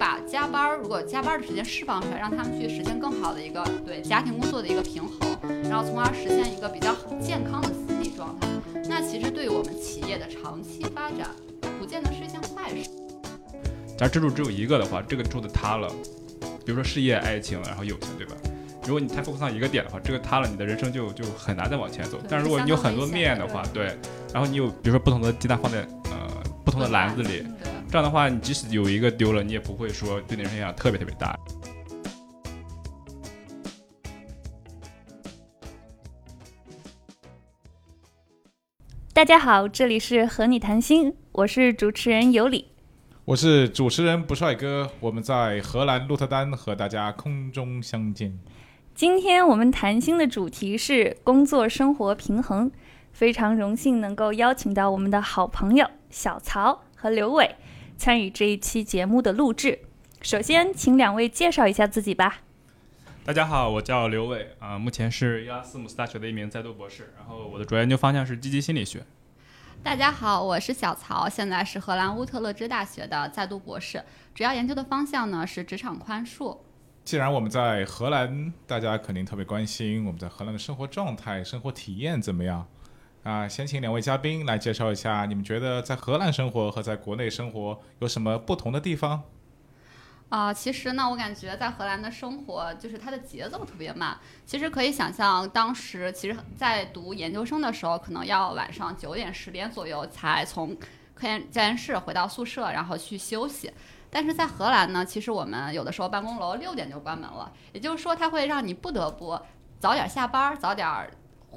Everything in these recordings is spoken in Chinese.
把加班儿，如果加班的时间释放出来，让他们去实现更好的一个对家庭工作的一个平衡，然后从而实现一个比较健康的心理状态。那其实对于我们企业的长期发展，不见得是一件坏事。假如支柱只有一个的话，这个柱子塌了，比如说事业、爱情，然后友情，对吧？如果你太 focus 一个点的话，这个塌了，你的人生就就很难再往前走。但是如果你有很多面的话，对，然后你有比如说不同的鸡蛋放在呃不同的篮子里，这样的话，你即使有一个丢了，你也不会说对你人生影响特别特别大。大家好，这里是和你谈心，我是主持人尤里。我是主持人不帅哥，我们在荷兰鹿特丹和大家空中相见。今天我们谈心的主题是工作生活平衡，非常荣幸能够邀请到我们的好朋友小曹和刘伟参与这一期节目的录制。首先，请两位介绍一下自己吧。大家好，我叫刘伟啊，目前是伊拉斯姆斯大学的一名在读博士，然后我的主要研究方向是积极心理学。大家好，我是小曹，现在是荷兰乌特勒支大学的在读博士，主要研究的方向呢是职场宽恕。既然我们在荷兰，大家肯定特别关心我们在荷兰的生活状态、生活体验怎么样啊？先请两位嘉宾来介绍一下，你们觉得在荷兰生活和在国内生活有什么不同的地方？啊，其实呢，我感觉在荷兰的生活就是它的节奏特别慢。其实可以想象，当时其实在读研究生的时候，可能要晚上九点、十点左右才从科研教研室回到宿舍，然后去休息。但是在荷兰呢，其实我们有的时候办公楼六点就关门了，也就是说，它会让你不得不早点下班，早点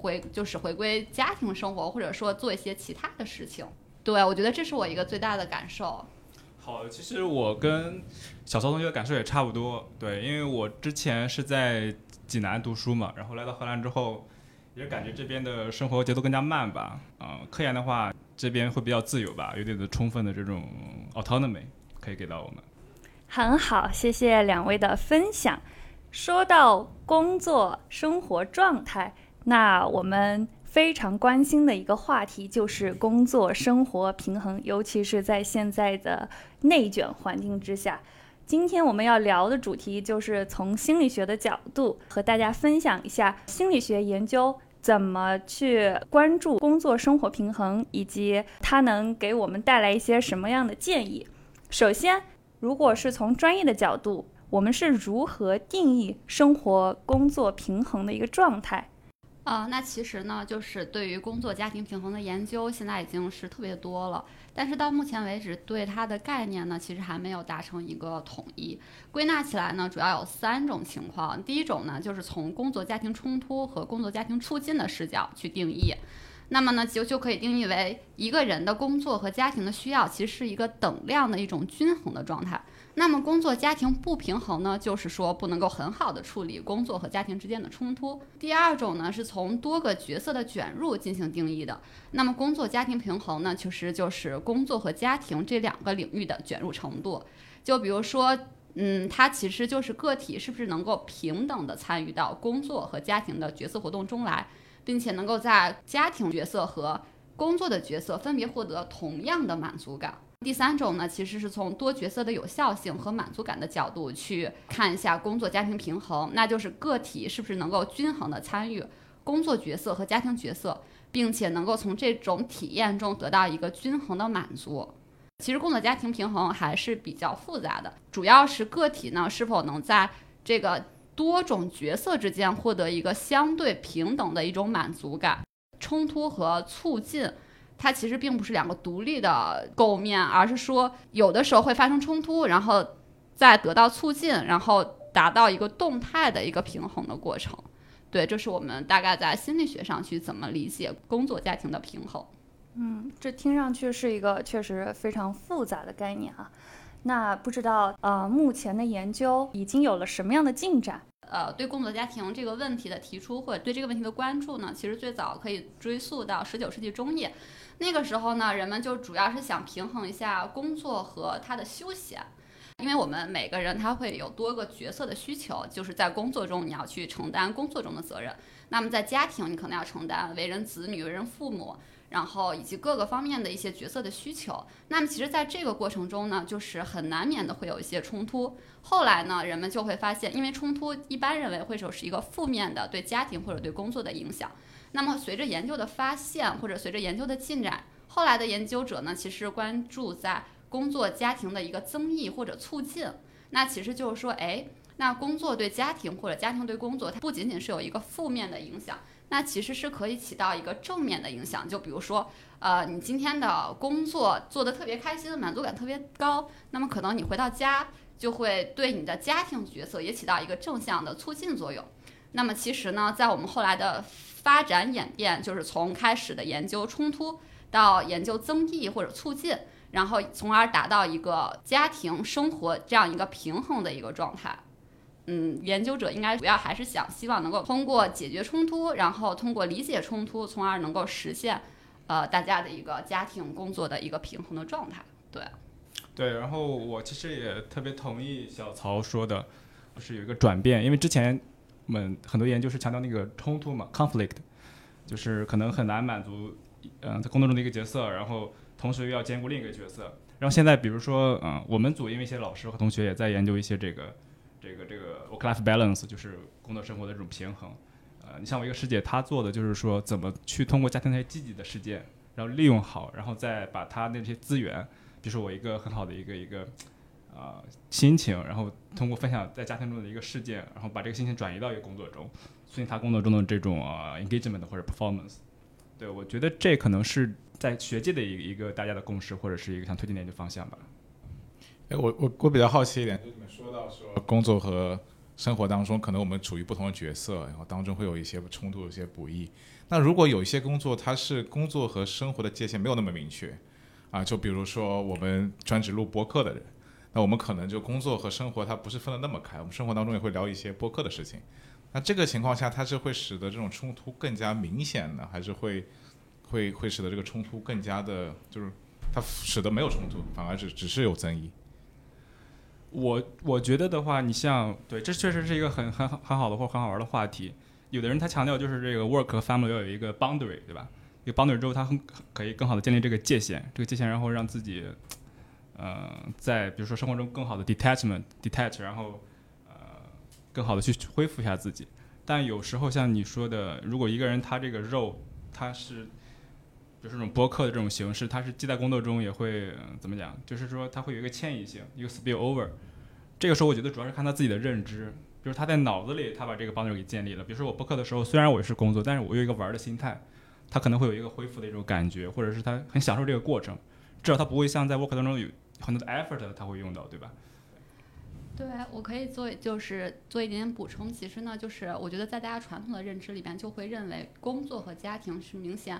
回，就是回归家庭生活，或者说做一些其他的事情。对，我觉得这是我一个最大的感受。好，其实我跟小曹同学的感受也差不多。对，因为我之前是在济南读书嘛，然后来到荷兰之后，也感觉这边的生活节奏更加慢吧。嗯，科研的话，这边会比较自由吧，有点的充分的这种 autonomy 可以给到我们。很好，谢谢两位的分享。说到工作生活状态，那我们。非常关心的一个话题就是工作生活平衡，尤其是在现在的内卷环境之下。今天我们要聊的主题就是从心理学的角度和大家分享一下心理学研究怎么去关注工作生活平衡，以及它能给我们带来一些什么样的建议。首先，如果是从专业的角度，我们是如何定义生活工作平衡的一个状态？啊，那其实呢，就是对于工作家庭平衡的研究，现在已经是特别多了。但是到目前为止，对它的概念呢，其实还没有达成一个统一。归纳起来呢，主要有三种情况。第一种呢，就是从工作家庭冲突和工作家庭促进的视角去定义。那么呢，就就可以定义为一个人的工作和家庭的需要，其实是一个等量的一种均衡的状态。那么工作家庭不平衡呢，就是说不能够很好的处理工作和家庭之间的冲突。第二种呢，是从多个角色的卷入进行定义的。那么工作家庭平衡呢，其实就是工作和家庭这两个领域的卷入程度。就比如说，嗯，它其实就是个体是不是能够平等的参与到工作和家庭的角色活动中来，并且能够在家庭角色和工作的角色分别获得同样的满足感。第三种呢，其实是从多角色的有效性和满足感的角度去看一下工作家庭平衡，那就是个体是不是能够均衡的参与工作角色和家庭角色，并且能够从这种体验中得到一个均衡的满足。其实工作家庭平衡还是比较复杂的，主要是个体呢是否能在这个多种角色之间获得一个相对平等的一种满足感，冲突和促进。它其实并不是两个独立的构面，而是说有的时候会发生冲突，然后再得到促进，然后达到一个动态的一个平衡的过程。对，这是我们大概在心理学上去怎么理解工作家庭的平衡。嗯，这听上去是一个确实非常复杂的概念啊。那不知道呃，目前的研究已经有了什么样的进展？呃，对工作家庭这个问题的提出或者对这个问题的关注呢，其实最早可以追溯到十九世纪中叶。那个时候呢，人们就主要是想平衡一下工作和他的休闲，因为我们每个人他会有多个角色的需求，就是在工作中你要去承担工作中的责任，那么在家庭你可能要承担为人子女、为人父母，然后以及各个方面的一些角色的需求。那么其实在这个过程中呢，就是很难免的会有一些冲突。后来呢，人们就会发现，因为冲突一般认为会是一个负面的对家庭或者对工作的影响。那么随着研究的发现或者随着研究的进展，后来的研究者呢，其实关注在工作家庭的一个增益或者促进。那其实就是说，哎，那工作对家庭或者家庭对工作，它不仅仅是有一个负面的影响。那其实是可以起到一个正面的影响，就比如说，呃，你今天的工作做得特别开心，满足感特别高，那么可能你回到家就会对你的家庭角色也起到一个正向的促进作用。那么其实呢，在我们后来的发展演变，就是从开始的研究冲突到研究增益或者促进，然后从而达到一个家庭生活这样一个平衡的一个状态。嗯，研究者应该主要还是想希望能够通过解决冲突，然后通过理解冲突，从而能够实现，呃，大家的一个家庭工作的一个平衡的状态。对，对。然后我其实也特别同意小曹说的，就是有一个转变，因为之前们很多研究是强调那个冲突嘛，conflict，就是可能很难满足，嗯，在工作中的一个角色，然后同时又要兼顾另一个角色。然后现在比如说，嗯，我们组因为一些老师和同学也在研究一些这个。这个这个 work-life balance 就是工作生活的这种平衡，呃，你像我一个师姐，她做的就是说怎么去通过家庭那些积极的事件，然后利用好，然后再把她那些资源，比如说我一个很好的一个一个啊心情，然后通过分享在家庭中的一个事件，然后把这个心情转移到一个工作中，促进他工作中的这种啊 engagement 或者 performance。对我觉得这可能是在学界的一一个大家的共识，或者是一个想推进的研究方向吧。哎，我我我比较好奇一点，就你们说到说工作和生活当中，可能我们处于不同的角色，然后当中会有一些冲突、一些不易。那如果有一些工作，它是工作和生活的界限没有那么明确，啊，就比如说我们专职录播客的人，那我们可能就工作和生活它不是分得那么开，我们生活当中也会聊一些播客的事情。那这个情况下，它是会使得这种冲突更加明显呢，还是会会会使得这个冲突更加的，就是它使得没有冲突，反而是只是有争议？我我觉得的话，你像对，这确实是一个很很很好的或很好玩的话题。有的人他强调就是这个 work 和 family 要有一个 boundary，对吧？有 boundary 之后，他很可以更好的建立这个界限，这个界限然后让自己，呃，在比如说生活中更好的 detachment detach，然后呃，更好的去恢复一下自己。但有时候像你说的，如果一个人他这个肉他是。就是这种播客的这种形式，他是既在工作中也会怎么讲？就是说他会有一个迁移性，一个 spill over。这个时候我觉得主要是看他自己的认知，比如他在脑子里他把这个 boundary 给建立了。比如说我播客的时候，虽然我是工作，但是我有一个玩的心态，他可能会有一个恢复的一种感觉，或者是他很享受这个过程，至少他不会像在 work 当中有很多的 effort 他会用到，对吧？对，我可以做就是做一点点补充。其实呢，就是我觉得在大家传统的认知里边，就会认为工作和家庭是明显。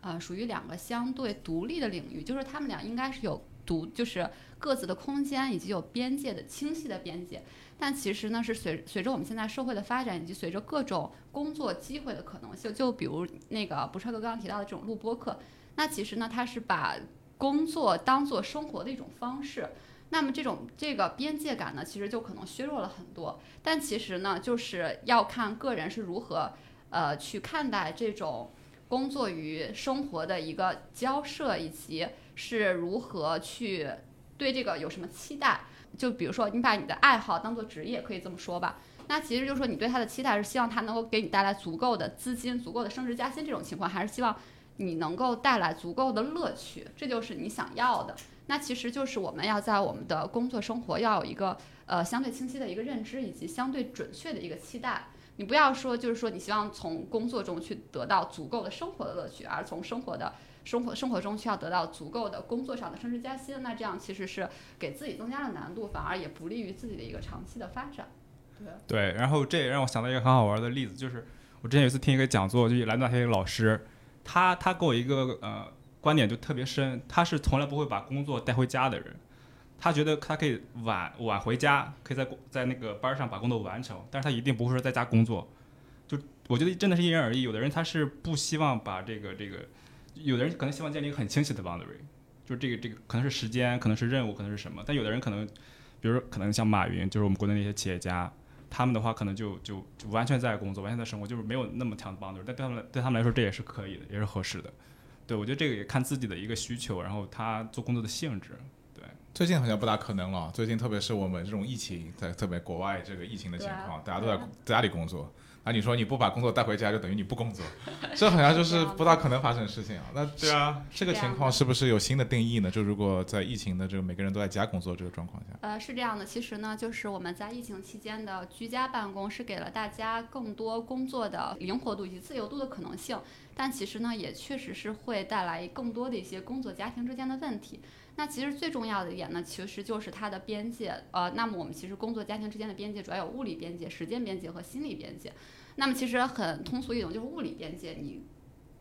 呃，属于两个相对独立的领域，就是他们俩应该是有独，就是各自的空间以及有边界的清晰的边界。但其实呢，是随随着我们现在社会的发展，以及随着各种工作机会的可能性，就比如那个不超哥刚刚提到的这种录播课，那其实呢，它是把工作当做生活的一种方式。那么这种这个边界感呢，其实就可能削弱了很多。但其实呢，就是要看个人是如何呃去看待这种。工作与生活的一个交涉，以及是如何去对这个有什么期待？就比如说，你把你的爱好当做职业，可以这么说吧。那其实就是说，你对他的期待是希望他能够给你带来足够的资金、足够的升职加薪这种情况，还是希望你能够带来足够的乐趣？这就是你想要的。那其实就是我们要在我们的工作生活要有一个呃相对清晰的一个认知，以及相对准确的一个期待。你不要说，就是说你希望从工作中去得到足够的生活的乐趣，而从生活的生活生活中需要得到足够的工作上的升职加薪，那这样其实是给自己增加了难度，反而也不利于自己的一个长期的发展。对。对，然后这也让我想到一个很好玩的例子，就是我之前有一次听一个讲座，就来大学一个老师，他他给我一个呃观点就特别深，他是从来不会把工作带回家的人。他觉得他可以晚晚回家，可以在在那个班上把工作完成，但是他一定不会说在家工作。就我觉得真的是因人而异，有的人他是不希望把这个这个，有的人可能希望建立一个很清晰的 boundary，就是这个这个可能是时间，可能是任务，可能是什么。但有的人可能，比如说可能像马云，就是我们国内那些企业家，他们的话可能就就就完全在工作，完全在生活，就是没有那么强的 boundary。但对他们对他们来说这也是可以的，也是合适的。对，我觉得这个也看自己的一个需求，然后他做工作的性质。对，最近好像不大可能了。最近特别是我们这种疫情，在特别国外这个疫情的情况，大家都在家里工作。啊，你说你不把工作带回家，就等于你不工作，这好像就是不大可能发生的事情啊。那对啊，这个情况是不是有新的定义呢？就如果在疫情的这个每个人都在家工作这个状况下，呃，是这样的。其实呢，就是我们在疫情期间的居家办公，是给了大家更多工作的灵活度以及自由度的可能性。但其实呢，也确实是会带来更多的一些工作家庭之间的问题。那其实最重要的一点呢，其实就是它的边界。呃，那么我们其实工作家庭之间的边界主要有物理边界、时间边界和心理边界。那么其实很通俗易懂，就是物理边界，你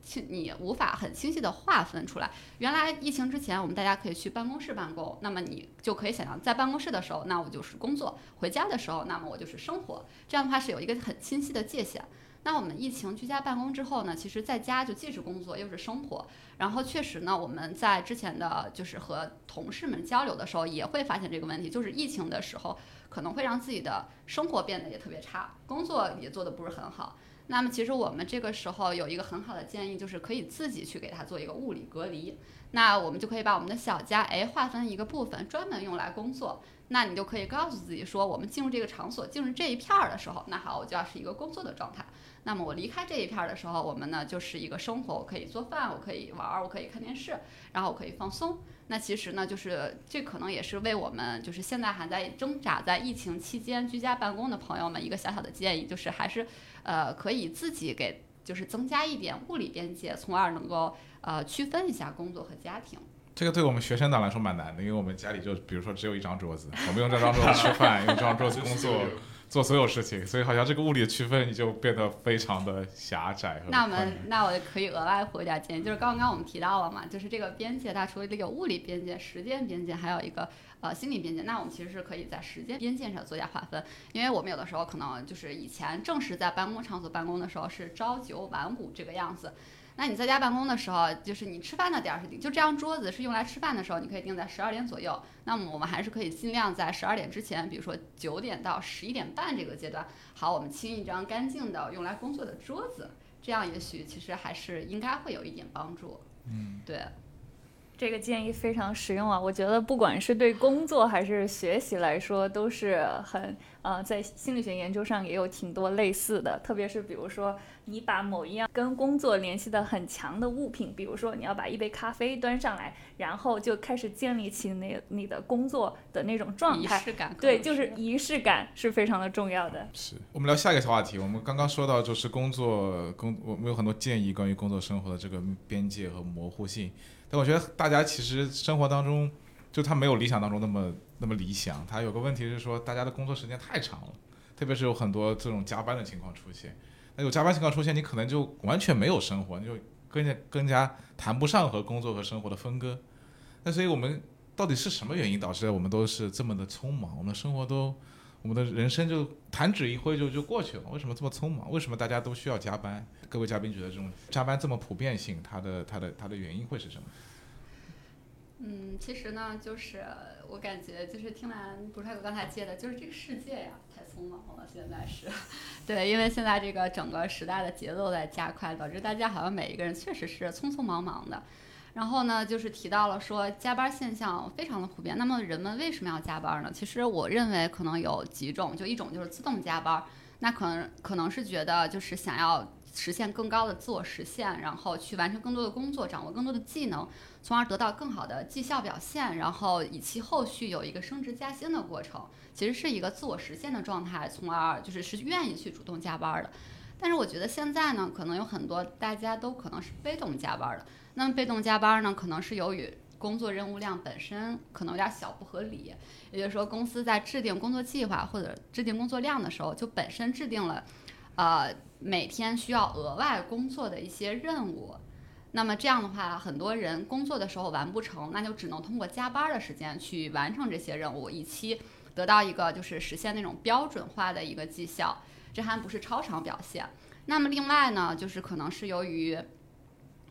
清你无法很清晰的划分出来。原来疫情之前，我们大家可以去办公室办公，那么你就可以想象，在办公室的时候，那我就是工作；回家的时候，那么我就是生活。这样的话是有一个很清晰的界限。那我们疫情居家办公之后呢，其实在家就既是工作又是生活。然后确实呢，我们在之前的就是和同事们交流的时候，也会发现这个问题，就是疫情的时候可能会让自己的生活变得也特别差，工作也做得不是很好。那么其实我们这个时候有一个很好的建议，就是可以自己去给它做一个物理隔离。那我们就可以把我们的小家哎划分一个部分，专门用来工作。那你就可以告诉自己说，我们进入这个场所，进入这一片儿的时候，那好，我就要是一个工作的状态。那么我离开这一片儿的时候，我们呢就是一个生活，我可以做饭，我可以玩儿，我可以看电视，然后我可以放松。那其实呢，就是这可能也是为我们就是现在还在挣扎在疫情期间居家办公的朋友们一个小小的建议，就是还是呃可以自己给就是增加一点物理边界，从而能够呃区分一下工作和家庭。这个对我们学生党来说蛮难的，因为我们家里就比如说只有一张桌子，我们用这张桌子吃饭，用这张桌子工作。做所有事情，所以好像这个物理的区分你就变得非常的狭窄。那我们那我可以额外回点建议，就是刚刚我们提到了嘛，就是这个边界，它除了这个物理边界、时间边界，还有一个呃心理边界。那我们其实是可以在时间边界上做一下划分，因为我们有的时候可能就是以前正式在办公场所办公的时候是朝九晚五这个样子。那你在家办公的时候，就是你吃饭的点儿是定，就这张桌子是用来吃饭的时候，你可以定在十二点左右。那么我们还是可以尽量在十二点之前，比如说九点到十一点半这个阶段，好，我们清一张干净的用来工作的桌子，这样也许其实还是应该会有一点帮助。嗯，对。这个建议非常实用啊！我觉得不管是对工作还是学习来说，都是很呃，在心理学研究上也有挺多类似的。特别是比如说，你把某一样跟工作联系的很强的物品，比如说你要把一杯咖啡端上来，然后就开始建立起那你的工作的那种状态。仪式感。对，就是仪式感是非常的重要的。是我们聊下一个小话题。我们刚刚说到就是工作工，我们有很多建议关于工作生活的这个边界和模糊性。但我觉得大家其实生活当中，就他没有理想当中那么那么理想。他有个问题是说，大家的工作时间太长了，特别是有很多这种加班的情况出现。那有加班情况出现，你可能就完全没有生活，你就更加更加谈不上和工作和生活的分割。那所以我们到底是什么原因导致我们都是这么的匆忙？我们的生活都，我们的人生就弹指一挥就就过去了。为什么这么匆忙？为什么大家都需要加班？各位嘉宾觉得这种加班这么普遍性，它的它的它的原因会是什么？嗯，其实呢，就是我感觉就是听完不是还有刚才接的，就是这个世界呀太匆忙了，现在是，对，因为现在这个整个时代的节奏在加快，导致大家好像每一个人确实是匆匆忙忙的。然后呢，就是提到了说加班现象非常的普遍。那么人们为什么要加班呢？其实我认为可能有几种，就一种就是自动加班，那可能可能是觉得就是想要。实现更高的自我实现，然后去完成更多的工作，掌握更多的技能，从而得到更好的绩效表现，然后以其后续有一个升职加薪的过程，其实是一个自我实现的状态，从而就是是愿意去主动加班的。但是我觉得现在呢，可能有很多大家都可能是被动加班的。那么被动加班呢，可能是由于工作任务量本身可能有点小不合理，也就是说公司在制定工作计划或者制定工作量的时候，就本身制定了，呃。每天需要额外工作的一些任务，那么这样的话，很多人工作的时候完不成，那就只能通过加班的时间去完成这些任务，以期得到一个就是实现那种标准化的一个绩效，这还不是超常表现。那么另外呢，就是可能是由于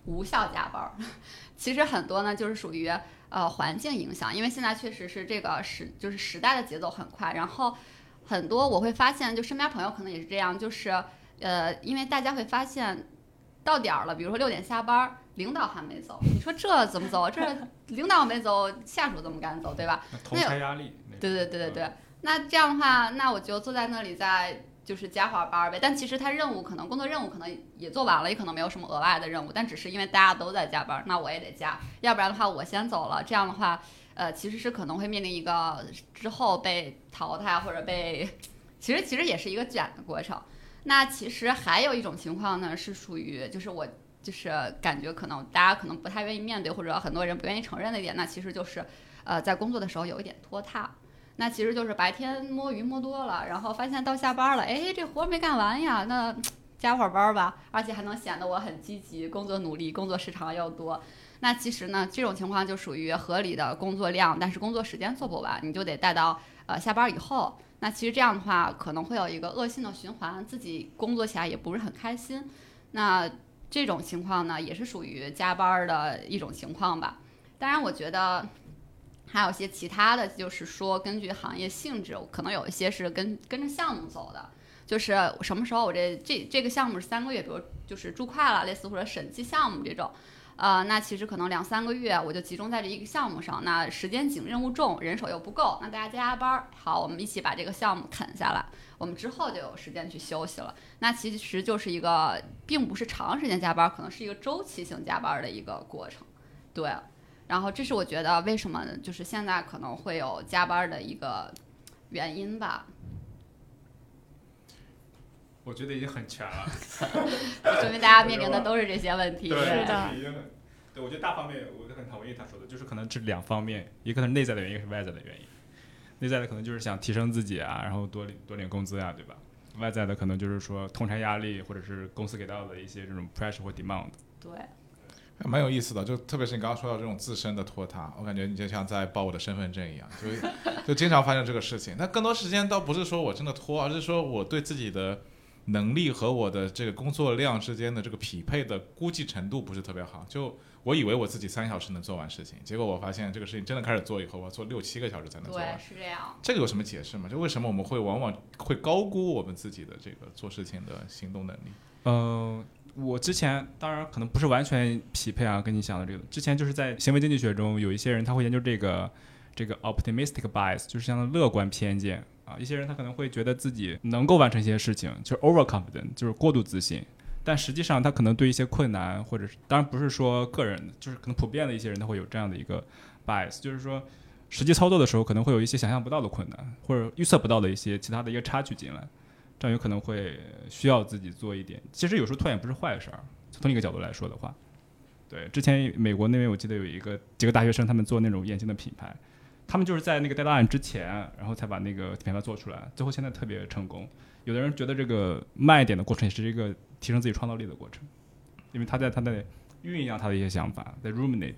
无效加班，其实很多呢就是属于呃环境影响，因为现在确实是这个时就是时代的节奏很快，然后很多我会发现，就身边朋友可能也是这样，就是。呃，因为大家会发现，到点儿了，比如说六点下班，领导还没走，你说这怎么走？这领导没走，下属怎么敢走，对吧？同差压力。对对对对对。那这样的话，那我就坐在那里再就是加会儿班呗。但其实他任务可能工作任务可能也做完了，也可能没有什么额外的任务，但只是因为大家都在加班，那我也得加，要不然的话我先走了。这样的话，呃，其实是可能会面临一个之后被淘汰或者被，其实其实也是一个卷的过程。那其实还有一种情况呢，是属于就是我就是感觉可能大家可能不太愿意面对，或者很多人不愿意承认的一点，那其实就是呃在工作的时候有一点拖沓。那其实就是白天摸鱼摸多了，然后发现到下班了，哎，这活没干完呀，那加会儿班吧，而且还能显得我很积极，工作努力，工作时长又多。那其实呢，这种情况就属于合理的工作量，但是工作时间做不完，你就得带到呃下班以后。那其实这样的话，可能会有一个恶性的循环，自己工作起来也不是很开心。那这种情况呢，也是属于加班的一种情况吧。当然，我觉得还有些其他的就是说，根据行业性质，可能有一些是跟跟着项目走的，就是什么时候我这这这个项目是三个月，比如就是注快了，类似或者审计项目这种。呃，那其实可能两三个月，我就集中在这一个项目上。那时间紧，任务重，人手又不够，那大家加加班儿，好，我们一起把这个项目啃下来。我们之后就有时间去休息了。那其实就是一个，并不是长时间加班，可能是一个周期性加班的一个过程。对，然后这是我觉得为什么就是现在可能会有加班的一个原因吧。我觉得已经很全了 说明大家面临的都是这些问题。对，是的。对，我觉得大方面我就很同意他说的，就是可能这两方面，一个是内在的原因，一个是外在的原因。内在的可能就是想提升自己啊，然后多多领工资呀，对吧？外在的可能就是说通差压力，或者是公司给到的一些这种 pressure 或 demand。对，蛮有意思的，就特别是你刚刚说到这种自身的拖沓，我感觉你就像在报我的身份证一样，就 就经常发生这个事情。那更多时间倒不是说我真的拖，而是说我对自己的。能力和我的这个工作量之间的这个匹配的估计程度不是特别好，就我以为我自己三小时能做完事情，结果我发现这个事情真的开始做以后，我要做六七个小时才能做完。对，是这样。这个有什么解释吗？就为什么我们会往往会高估我们自己的这个做事情的行动能力？嗯，我之前当然可能不是完全匹配啊，跟你想的这个，之前就是在行为经济学中有一些人他会研究这个这个 optimistic bias，就是像乐观偏见。啊，一些人他可能会觉得自己能够完成一些事情，就是 overconfident，就是过度自信。但实际上，他可能对一些困难，或者是当然不是说个人，就是可能普遍的一些人，他会有这样的一个 bias，就是说实际操作的时候可能会有一些想象不到的困难，或者预测不到的一些其他的一个差距进来，这样有可能会需要自己做一点。其实有时候拖延不是坏事儿，从另一个角度来说的话，对，之前美国那边我记得有一个几个大学生，他们做那种眼镜的品牌。他们就是在那个 deadline 之前，然后才把那个品牌做出来，最后现在特别成功。有的人觉得这个慢一点的过程也是一个提升自己创造力的过程，因为他在他在酝酿他的一些想法，在 ruminate。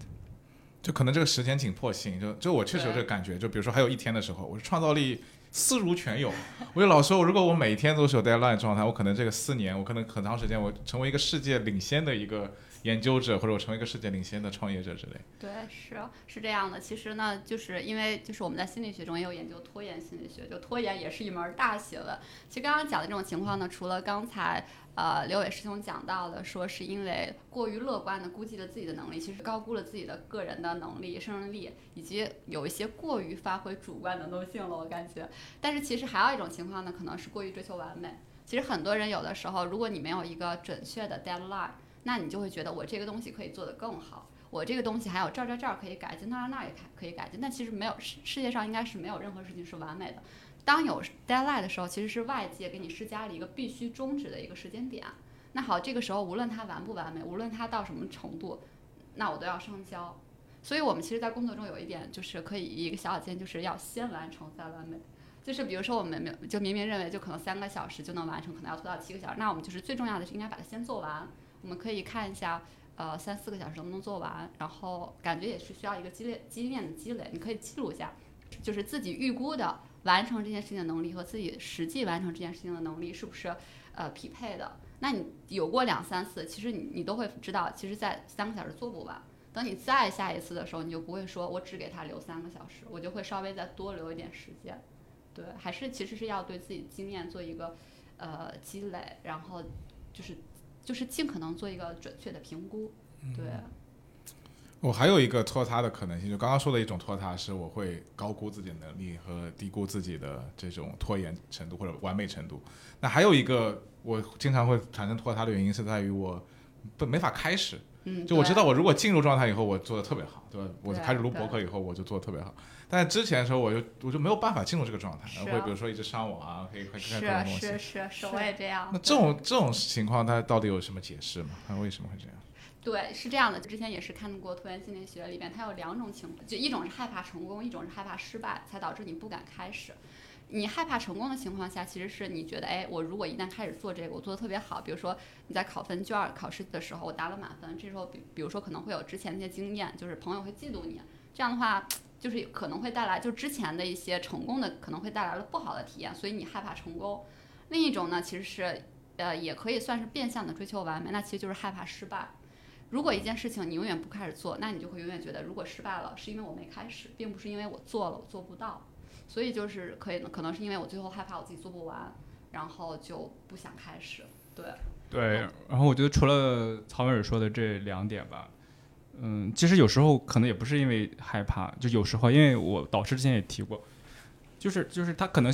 就可能这个时间紧迫性，就就我确实有这个感觉。就比如说还有一天的时候，我创造力思如泉涌。我就老说，如果我每天都是有 deadline 状态，我可能这个四年，我可能很长时间，我成为一个世界领先的一个。研究者或者我成为一个世界领先的创业者之类。对，是是这样的。其实呢，就是因为就是我们在心理学中也有研究拖延心理学，就拖延也是一门大学问。其实刚刚讲的这种情况呢，除了刚才呃刘伟师兄讲到的，说是因为过于乐观的估计了自己的能力，其实高估了自己的个人的能力、胜任力，以及有一些过于发挥主观能动性了，我感觉。但是其实还有一种情况呢，可能是过于追求完美。其实很多人有的时候，如果你没有一个准确的 deadline。那你就会觉得我这个东西可以做得更好，我这个东西还有这儿这儿这儿可以改进，那儿那儿也可可以改进。但其实没有世世界上应该是没有任何事情是完美的。当有 deadline 的时候，其实是外界给你施加了一个必须终止的一个时间点。那好，这个时候无论它完不完美，无论它到什么程度，那我都要上交。所以我们其实，在工作中有一点就是可以一个小小建议，就是要先完成再完美。就是比如说我们明就明明认为就可能三个小时就能完成，可能要拖到七个小时，那我们就是最重要的是应该把它先做完。我们可以看一下，呃，三四个小时能不能做完，然后感觉也是需要一个积累经验的积累。你可以记录一下，就是自己预估的完成这件事情的能力和自己实际完成这件事情的能力是不是呃匹配的？那你有过两三次，其实你你都会知道，其实在三个小时做不完。等你再下一次的时候，你就不会说我只给他留三个小时，我就会稍微再多留一点时间。对，还是其实是要对自己经验做一个呃积累，然后就是。就是尽可能做一个准确的评估。对，我还有一个拖沓的可能性，就刚刚说的一种拖沓，是我会高估自己的能力和低估自己的这种拖延程度或者完美程度。那还有一个我经常会产生拖沓的原因是在于我不没法开始。嗯，就我知道我如果进入状态以后，我做的特别好，对吧？我对开始录博客以后，我就做的特别好。但之前的时候，我就我就没有办法进入这个状态，是啊会比如说一直上网啊，可以看看是各种东西。是是是，我也这样。那这种这种情况，它到底有什么解释吗？它为什么会这样？对，是这样的。之前也是看过拖延心理学里面，它有两种情况，就一种是害怕成功，一种是害怕失败，才导致你不敢开始。你害怕成功的情况下，其实是你觉得，哎，我如果一旦开始做这个，我做的特别好，比如说你在考分卷儿考试的时候，我答了满分，这时候比比如说可能会有之前那些经验，就是朋友会嫉妒你，这样的话，就是可能会带来就之前的一些成功的可能会带来了不好的体验，所以你害怕成功。另一种呢，其实是呃，也可以算是变相的追求完美，那其实就是害怕失败。如果一件事情你永远不开始做，那你就会永远觉得，如果失败了，是因为我没开始，并不是因为我做了我做不到。所以就是可以，可能是因为我最后害怕我自己做不完，然后就不想开始。对，对，然后我觉得除了曹文尔说的这两点吧，嗯，其实有时候可能也不是因为害怕，就有时候因为我导师之前也提过，就是就是他可能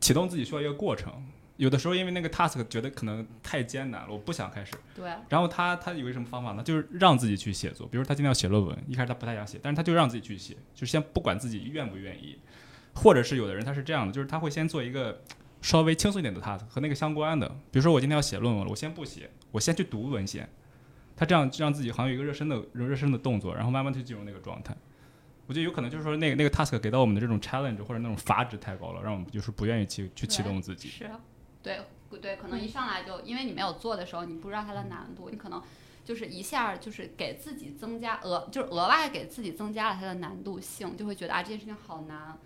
启动自己需要一个过程，有的时候因为那个 task 觉得可能太艰难了，我不想开始，对，然后他他有一个什么方法呢？就是让自己去写作，比如他今天要写论文，一开始他不太想写，但是他就让自己去写，就先不管自己愿不愿意，或者是有的人他是这样的，就是他会先做一个稍微轻松一点的 task 和那个相关的，比如说我今天要写论文了，我先不写，我先去读文献，他这样让自己好像有一个热身的热身的动作，然后慢慢就进入那个状态。我觉得有可能就是说那个那个 task 给到我们的这种 challenge 或者那种阀值太高了，让我们就是不愿意去去启动自己。是，对对，可能一上来就因为你没有做的时候，你不知道它的难度，你可能就是一下就是给自己增加额，就是额外给自己增加了它的难度性，就会觉得啊这件事情好难。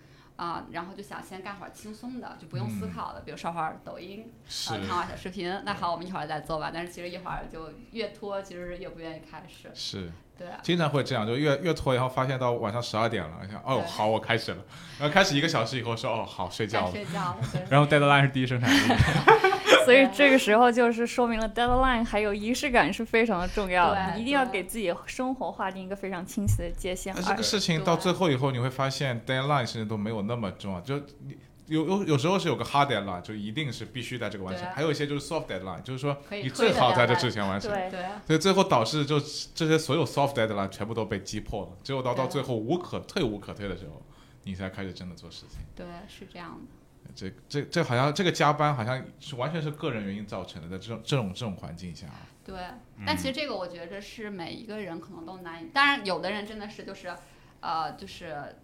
啊、然后就想先干会儿轻松的，就不用思考的，比如刷会儿抖音，是啊，看会儿小视频。那好，我们一会儿再做吧。但是其实一会儿就越拖，其实是越不愿意开始。是，对，经常会这样，就越越拖，然后发现到晚上十二点了，想哦好，我开始了，然后开始一个小时以后说哦好睡觉了，睡觉了。然后 deadline 是第一生产力。所以这个时候就是说明了 deadline 还有仪式感是非常的重要的，你一定要给自己生活划定一个非常清晰的界限。而这个事情到最后以后，你会发现 deadline 甚至都没有那么重要，就你有有有时候是有个 hard deadline，就一定是必须在这个完成，对还有一些就是 soft deadline，就是说你最好在这之前完成。对，对所以最后导致就这些所有 soft deadline 全部都被击破了，只有到到最后无可退无可退的时候，你才开始真的做事情。对，是这样的。这这这好像这个加班好像是完全是个人原因造成的，在这种这种这种环境下啊，对，但其实这个我觉得是每一个人可能都难以，当然有的人真的是就是，呃，就是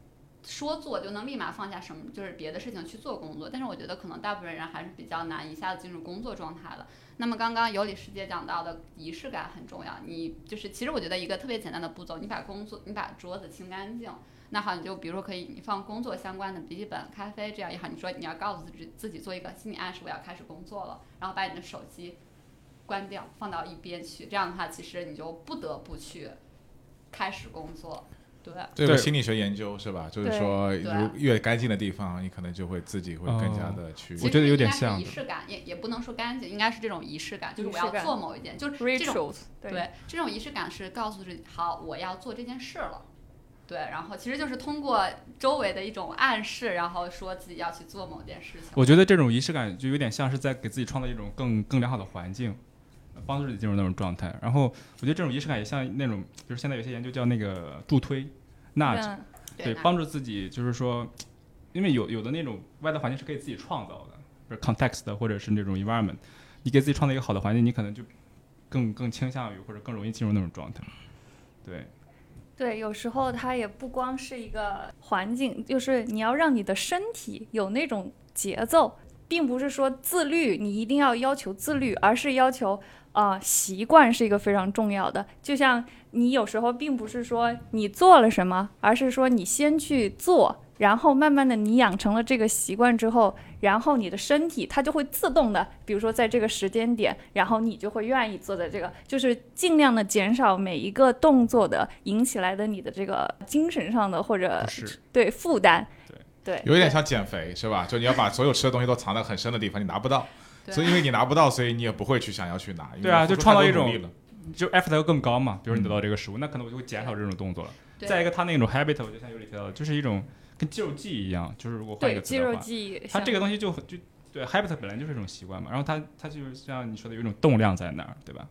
说做就能立马放下什么，就是别的事情去做工作。但是我觉得可能大部分人还是比较难一下子进入工作状态的。那么刚刚尤里师姐讲到的仪式感很重要，你就是其实我觉得一个特别简单的步骤，你把工作你把桌子清干净。那好，你就比如说可以，你放工作相关的笔记本、咖啡这样也好。你说你要告诉自己自己做一个心理暗示，我要开始工作了，然后把你的手机关掉，放到一边去。这样的话，其实你就不得不去开始工作。对，这有对心理学研究是吧？就是说，对如越干净的地方，你可能就会自己会更加的去。我觉得有点像仪式感，也也不能说干净，应该是这种仪式感，就是我要做某一件，就是这种对对这种仪式感是告诉自己，好，我要做这件事了。对，然后其实就是通过周围的一种暗示，然后说自己要去做某件事情。我觉得这种仪式感就有点像是在给自己创造一种更更良好的环境，帮助自己进入那种状态。然后我觉得这种仪式感也像那种，就是现在有些研究叫那个助推 nudge，嗯对，帮助自己就是说，因为有有的那种外在环境是可以自己创造的，比如 context 或者是那种 environment，你给自己创造一个好的环境，你可能就更更倾向于或者更容易进入那种状态。对，对，有时候它也不光是一个环境，就是你要让你的身体有那种节奏，并不是说自律，你一定要要求自律，而是要求啊、呃习惯是一个非常重要的。就像你有时候并不是说你做了什么，而是说你先去做。然后慢慢的，你养成了这个习惯之后，然后你的身体它就会自动的，比如说在这个时间点，然后你就会愿意做在这个，就是尽量的减少每一个动作的引起来的你的这个精神上的或者是对负担，对有一点像减肥是吧？就你要把所有吃的东西都藏在很深的地方，你拿不到。对所以因为你拿不到，所以你也不会去想要去拿。对啊就创造一种就 effort 要更高嘛。比如你得到这个食物，那可能我就会减少这种动作了。再一个，它那种 habit，我就像尤里提到的，就是一种跟肌肉记忆一样，就是如果换一个词的话，记忆，它这个东西就就对 habit 本来就是一种习惯嘛，然后它它就是像你说的有一种动量在那儿，对吧？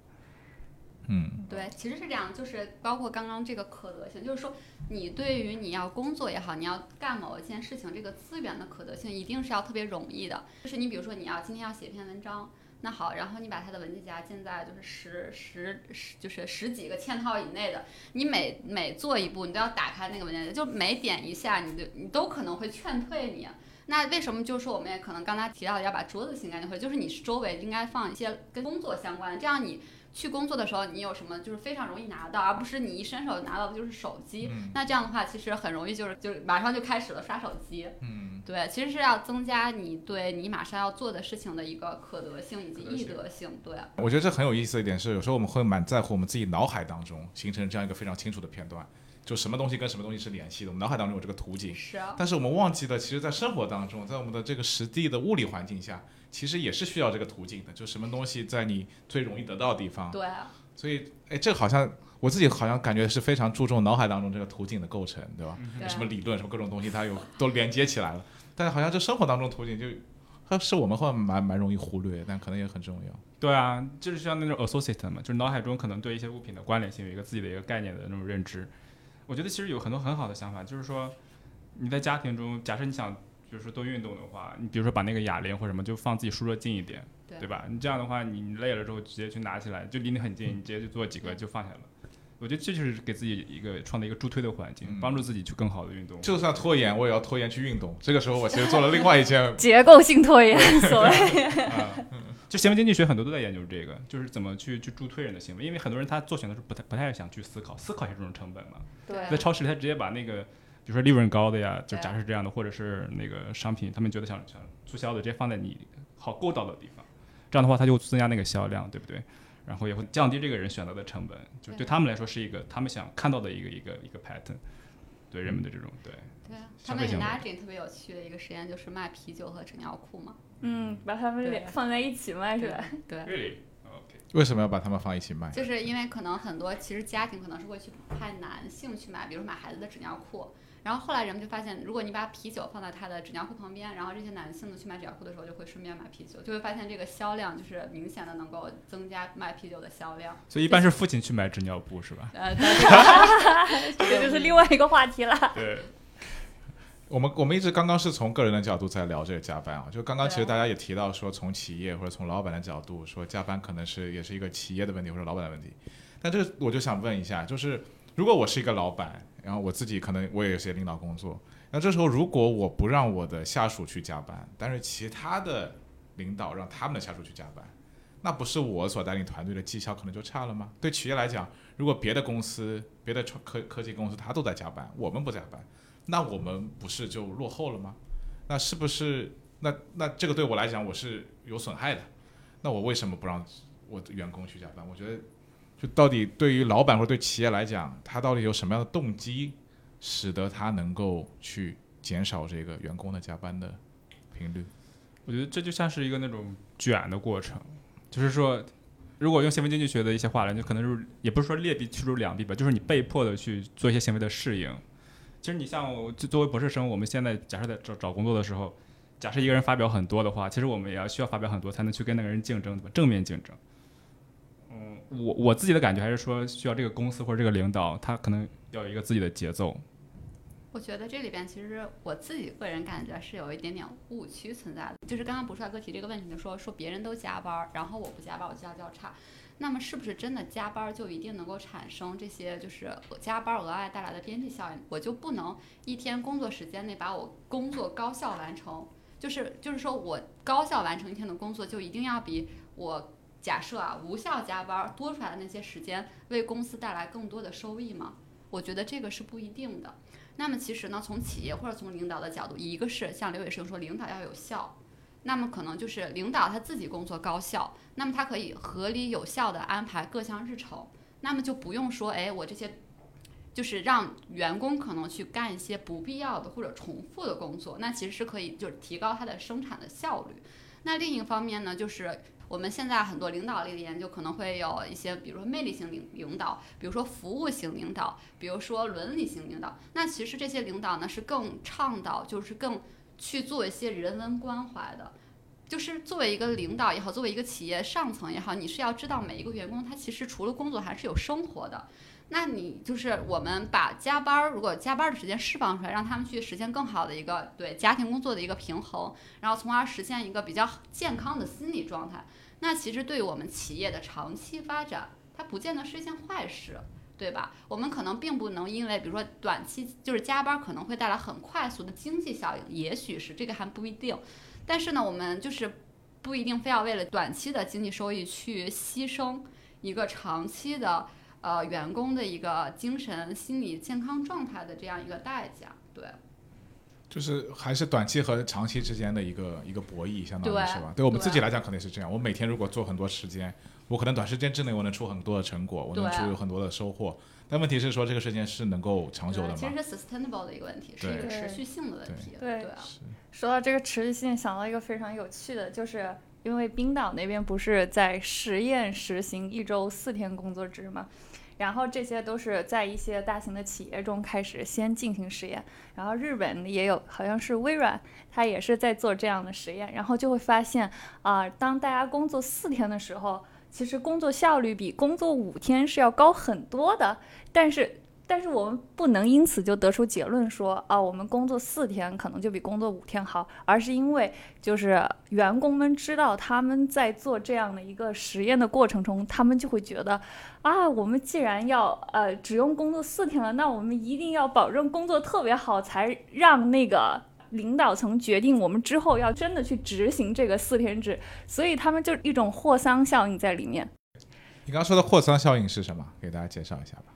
嗯，对，其实是这样，就是包括刚刚这个可得性，就是说你对于你要工作也好，你要干某一件事情，这个资源的可得性一定是要特别容易的。就是你比如说你要今天要写一篇文章，那好，然后你把它的文件夹建在就是十十十就是十几个嵌套以内的，你每每做一步，你都要打开那个文件夹，就每点一下，你就你都可能会劝退你。那为什么就是说我们也可能刚才提到的要把桌子清干净，或者就是你周围应该放一些跟工作相关的，这样你去工作的时候你有什么就是非常容易拿到，而不是你一伸手拿到的就是手机。嗯那这样的话，其实很容易就是就是马上就开始了刷手机。嗯，对，其实是要增加你对你马上要做的事情的一个可得性以及易得性。对，我觉得这很有意思的一点是，有时候我们会蛮在乎我们自己脑海当中形成这样一个非常清楚的片段，就什么东西跟什么东西是联系的，我们脑海当中有这个图景。是啊，但是我们忘记了，其实，在生活当中，在我们的这个实地的物理环境下，其实也是需要这个途径的。就什么东西在你最容易得到的地方，对啊，所以，哎，这个好像我自己好像感觉是非常注重脑海当中这个途径的构成，对吧？什么理论，什么各种东西，它有都连接起来了。但是好像这生活当中途径就，它是我们会蛮蛮容易忽略，但可能也很重要。对啊，就是像那种 associate 嘛，就是脑海中可能对一些物品的关联性有一个自己的一个概念的那种认知。我觉得其实有很多很好的想法，就是说你在家庭中，假设你想，比如说多运动的话，你比如说把那个哑铃或者什么就放自己书桌近一点，对对吧？你这样的话，你你累了之后直接去拿起来，就离你很近，你直接就做几个就放下了。我觉得这就是给自己一个创造一个助推的环境，嗯帮助自己去更好的运动。就算拖延，我也要拖延去运动。这个时候，我其实做了另外一件结构性拖延，所谓 啊，就行为经济学很多都在研究这个，就是怎么去去助推人的行为，因为很多人他做选择时候不太不太想去思考，思考一下这种成本嘛。对在超市里，他直接把那个，比如说利润高的呀，就假设是这样的，或者是那个商品，他们觉得想想促销的，直接放在你好够到的地方，这样的话，它就增加那个销量，对不对？然后也会降低这个人选择的成本，就对对他们来说是一个他们想看到的一个一个一个 pattern，对人们的这种对。对啊，他们消费行为 Imagine 特别有趣的一个实验就是卖啤酒和纸尿裤嘛。嗯，把它们对俩放在一起卖是吧？对。Really? 为什么要把它们放一起卖？就是因为可能很多其实家庭可能是会去派男性去买，比如买孩子的纸尿裤。然后后来人们就发现，如果你把啤酒放在他的纸尿裤旁边，然后这些男性呢去买纸尿裤的时候，就会顺便买啤酒，就会发现这个销量就是明显的能够增加卖啤酒的销量。所以一般是父亲去买纸尿布是吧？呃，这个就是另外一个话题了。对。我们我们一直刚刚是从个人的角度在聊这个加班啊，就刚刚其实大家也提到说，从企业或者从老板的角度说，加班可能是也是一个企业的问题或者老板的问题。但这我就想问一下，就是如果我是一个老板，然后我自己可能我也有些领导工作，那这时候如果我不让我的下属去加班，但是其他的领导让他们的下属去加班，那不是我所带领团队的绩效可能就差了吗？对企业来讲，如果别的公司、别的科科技公司他都在加班，我们不加班，那我们不是就落后了吗？那是不是？那那这个对我来讲我是有损害的。那我为什么不让我的员工去加班？我觉得，就到底对于老板或者对企业来讲，他到底有什么样的动机，使得他能够去减少这个员工的加班的频率？我觉得这就像是一个那种卷的过程，就是说，如果用行为经济学的一些话来，就可能是也不是说劣币驱逐良币吧，就是你被迫的去做一些行为的适应。其实你像我就作为博士生，我们现在假设在找找工作的时候，假设一个人发表很多的话，其实我们也要需要发表很多才能去跟那个人竞争，对吧？正面竞争。嗯，我我自己的感觉还是说，需要这个公司或者这个领导，他可能要有一个自己的节奏。我觉得这里边其实我自己个人感觉是有一点点误区存在的，就是刚刚不帅哥提这个问题，就说说别人都加班，然后我不加班，我绩效较差。那么是不是真的加班就一定能够产生这些就是加班额外带来的边际效应？我就不能一天工作时间内把我工作高效完成？就是就是说我高效完成一天的工作，就一定要比我假设啊无效加班多出来的那些时间为公司带来更多的收益吗？我觉得这个是不一定的。那么其实呢，从企业或者从领导的角度，一个是像刘伟生说，领导要有效，那么可能就是领导他自己工作高效，那么他可以合理有效的安排各项日程，那么就不用说，哎，我这些就是让员工可能去干一些不必要的或者重复的工作，那其实是可以就是提高他的生产的效率。那另一方面呢，就是我们现在很多领导力的研究可能会有一些，比如说魅力型领领导，比如说服务型领导，比如说伦理型领导。那其实这些领导呢是更倡导，就是更去做一些人文关怀的。就是作为一个领导也好，作为一个企业上层也好，你是要知道每一个员工他其实除了工作还是有生活的。那你就是我们把加班儿，如果加班的时间释放出来，让他们去实现更好的一个对家庭工作的一个平衡，然后从而实现一个比较健康的心理状态。那其实对于我们企业的长期发展，它不见得是一件坏事，对吧？我们可能并不能因为比如说短期就是加班可能会带来很快速的经济效应，也许是这个还不一定。但是呢，我们就是不一定非要为了短期的经济收益去牺牲一个长期的。呃，员工的一个精神心理健康状态的这样一个代价，对，就是还是短期和长期之间的一个一个博弈，相当于是吧？对我们自己来讲，肯定是这样。我每天如果做很多时间，我可能短时间之内我能出很多的成果，我能出有很多的收获。但问题是说，这个事情是能够长久的吗？其实是 sustainable 的一个问题，是一个持续性的问题。对对啊。说到这个持续性，想到一个非常有趣的，就是因为冰岛那边不是在实验实行一周四天工作制吗？然后这些都是在一些大型的企业中开始先进行实验，然后日本也有，好像是微软，它也是在做这样的实验，然后就会发现啊，当大家工作四天的时候，其实工作效率比工作五天是要高很多的，但是。但是我们不能因此就得出结论说啊，我们工作四天可能就比工作五天好，而是因为就是员工们知道他们在做这样的一个实验的过程中，他们就会觉得啊，我们既然要呃只用工作四天了，那我们一定要保证工作特别好，才让那个领导层决定我们之后要真的去执行这个四天制，所以他们就一种霍桑效应在里面。你刚刚说的霍桑效应是什么？给大家介绍一下吧。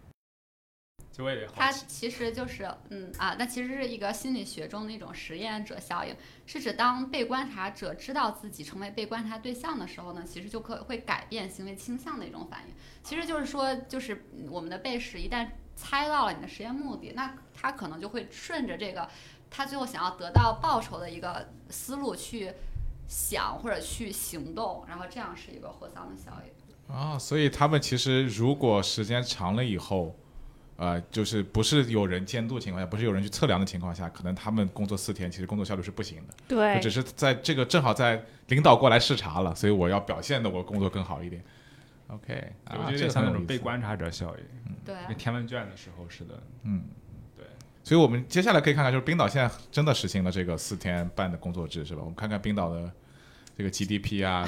它其实就是，嗯啊，那其实是一个心理学中的一种实验者效应，是指当被观察者知道自己成为被观察对象的时候呢，其实就可会改变行为倾向的一种反应。其实就是说，就是我们的被试一旦猜到了你的实验目的，那他可能就会顺着这个他最后想要得到报酬的一个思路去想或者去行动，然后这样是一个霍桑的效应。啊，所以他们其实如果时间长了以后。呃，就是不是有人监督情况下，不是有人去测量的情况下，可能他们工作四天，其实工作效率是不行的。对，只是在这个正好在领导过来视察了，所以我要表现的我工作更好一点。OK，我觉得像那种被观察者效应。嗯，对。填问卷的时候似的。嗯，对。所以我们接下来可以看看，就是冰岛现在真的实行了这个四天半的工作制，是吧？我们看看冰岛的这个 GDP 啊，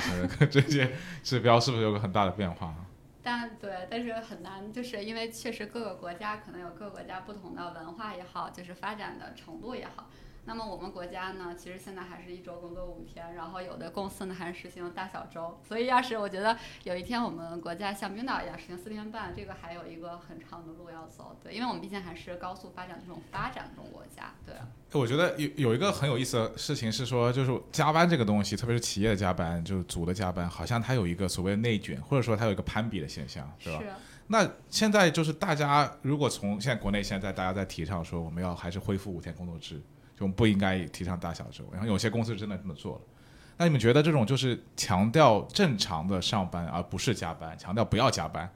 这些指标是不是有个很大的变化？但对，但是很难，就是因为确实各个国家可能有各个国家不同的文化也好，就是发展的程度也好。那么我们国家呢，其实现在还是一周工作五天，然后有的公司呢还是实行大小周。所以要是我觉得有一天我们国家像冰岛一样实行四天半，这个还有一个很长的路要走。对，因为我们毕竟还是高速发展这种发展中国家。对。我觉得有有一个很有意思的事情是说，就是加班这个东西，特别是企业的加班，就是组的加班，好像它有一个所谓的内卷，或者说它有一个攀比的现象，对吧？是。那现在就是大家如果从现在国内现在大家在提倡说我们要还是恢复五天工作制。就不应该提倡大小周，然后有些公司真的这么做了。那你们觉得这种就是强调正常的上班，而不是加班，强调不要加班，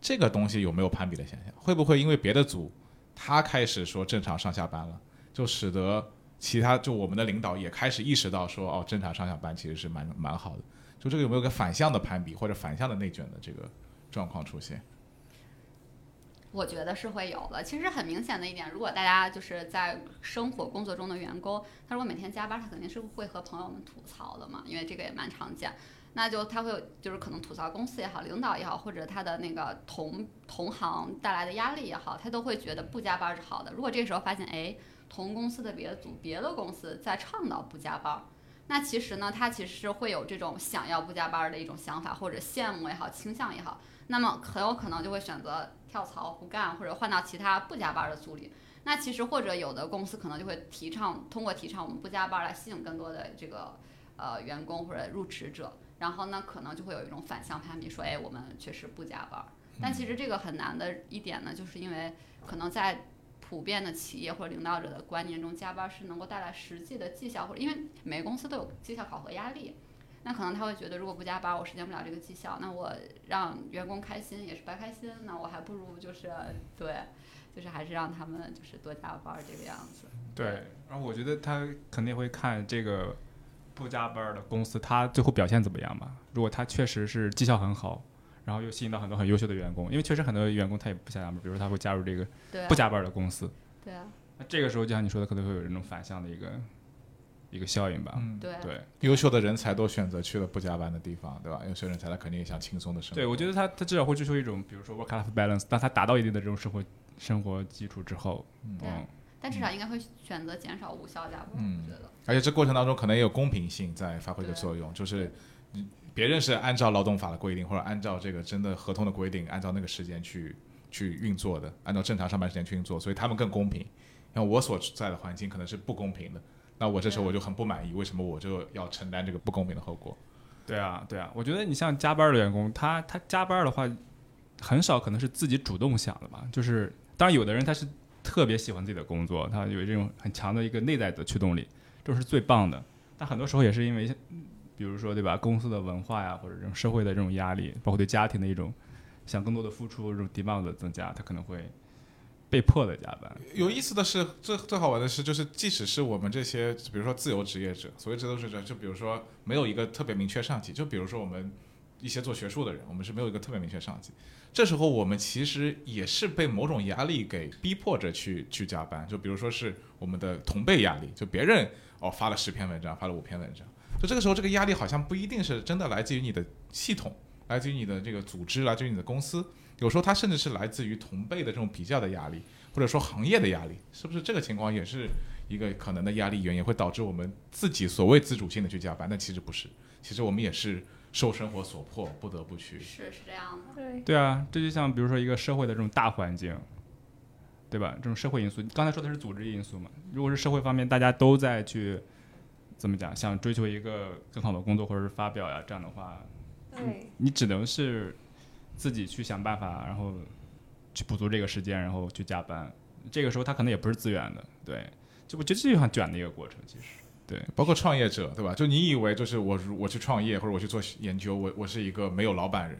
这个东西有没有攀比的现象？会不会因为别的组他开始说正常上下班了，就使得其他就我们的领导也开始意识到说哦，正常上下班其实是蛮蛮好的？就这个有没有个反向的攀比或者反向的内卷的这个状况出现？我觉得是会有的。其实很明显的一点，如果大家就是在生活工作中的员工，他如果每天加班，他肯定是会和朋友们吐槽的嘛，因为这个也蛮常见。那就他会就是可能吐槽公司也好，领导也好，或者他的那个同同行带来的压力也好，他都会觉得不加班是好的。如果这时候发现，哎，同公司的别的组、别的公司在倡导不加班，那其实呢，他其实是会有这种想要不加班的一种想法，或者羡慕也好、倾向也好，那么很有可能就会选择。跳槽不干，或者换到其他不加班的组里。那其实或者有的公司可能就会提倡通过提倡我们不加班来吸引更多的这个呃员工或者入职者。然后呢，可能就会有一种反向攀比，说哎我们确实不加班。但其实这个很难的一点呢，就是因为可能在普遍的企业或者领导者的观念中，加班是能够带来实际的绩效，或者因为每个公司都有绩效考核压力。那可能他会觉得，如果不加班，我实现不了这个绩效，那我让员工开心也是白开心，那我还不如就是对，就是还是让他们就是多加班这个样子。对，然后我觉得他肯定会看这个不加班的公司，他最后表现怎么样吧？如果他确实是绩效很好，然后又吸引到很多很优秀的员工，因为确实很多员工他也不想加班，比如说他会加入这个不加班的公司。对啊。那这个时候就像你说的，可能会有这种反向的一个。一个效应吧，嗯，对对，优秀的人才都选择去了不加班的地方，对吧？优秀人才他肯定也想轻松的生活。对，我觉得他他至少会追求一种，比如说 work-life balance，当他达到一定的这种生活生活基础之后，嗯，但至少应该会选择减少无效加班，我觉得。而且这过程当中可能也有公平性在发挥的作用，就是别人是按照劳动法的规定，或者按照这个真的合同的规定，按照那个时间去去运作的，按照正常上班时间去运作，所以他们更公平。像我所在的环境可能是不公平的。那我这时候我就很不满意，为什么我就要承担这个不公平的后果？对啊，对啊，我觉得你像加班的员工，他他加班的话，很少可能是自己主动想的吧。就是当然有的人他是特别喜欢自己的工作，他有这种很强的一个内在的驱动力，这是最棒的。但很多时候也是因为，比如说对吧，公司的文化呀，或者这种社会的这种压力，包括对家庭的一种想更多的付出，这种 demand 的增加，他可能会。被迫的加班。有意思的是，最最好玩的是，就是即使是我们这些，比如说自由职业者，所谓自由职业者，就比如说没有一个特别明确上级，就比如说我们一些做学术的人，我们是没有一个特别明确上级。这时候我们其实也是被某种压力给逼迫着去去加班。就比如说是我们的同辈压力，就别人哦发了十篇文章，发了五篇文章，就这个时候这个压力好像不一定是真的来自于你的系统，来自于你的这个组织，来自于你的公司。有时候它甚至是来自于同辈的这种比较的压力，或者说行业的压力，是不是这个情况也是一个可能的压力源，也会导致我们自己所谓自主性的去加班？但其实不是，其实我们也是受生活所迫，不得不去。是是这样的。对对啊，这就像比如说一个社会的这种大环境，对吧？这种社会因素，刚才说的是组织因素嘛？如果是社会方面，大家都在去怎么讲，想追求一个更好的工作或者是发表呀，这样的话，对，你只能是。自己去想办法，然后去补足这个时间，然后去加班。这个时候他可能也不是自愿的，对，就我觉得这就很卷的一个过程。其实，对，包括创业者，对吧？就你以为就是我我去创业或者我去做研究，我我是一个没有老板人，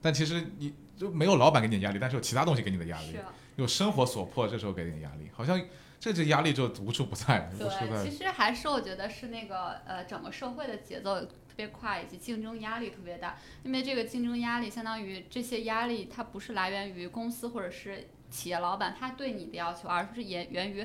但其实你就没有老板给你的压力，但是有其他东西给你的压力，有生活所迫，这时候给你的压力，好像这这压力就无处不在。对，其实还是我觉得是那个呃，整个社会的节奏。特别快，以及竞争压力特别大。因为这个竞争压力，相当于这些压力，它不是来源于公司或者是企业老板他对你的要求，而是源源于，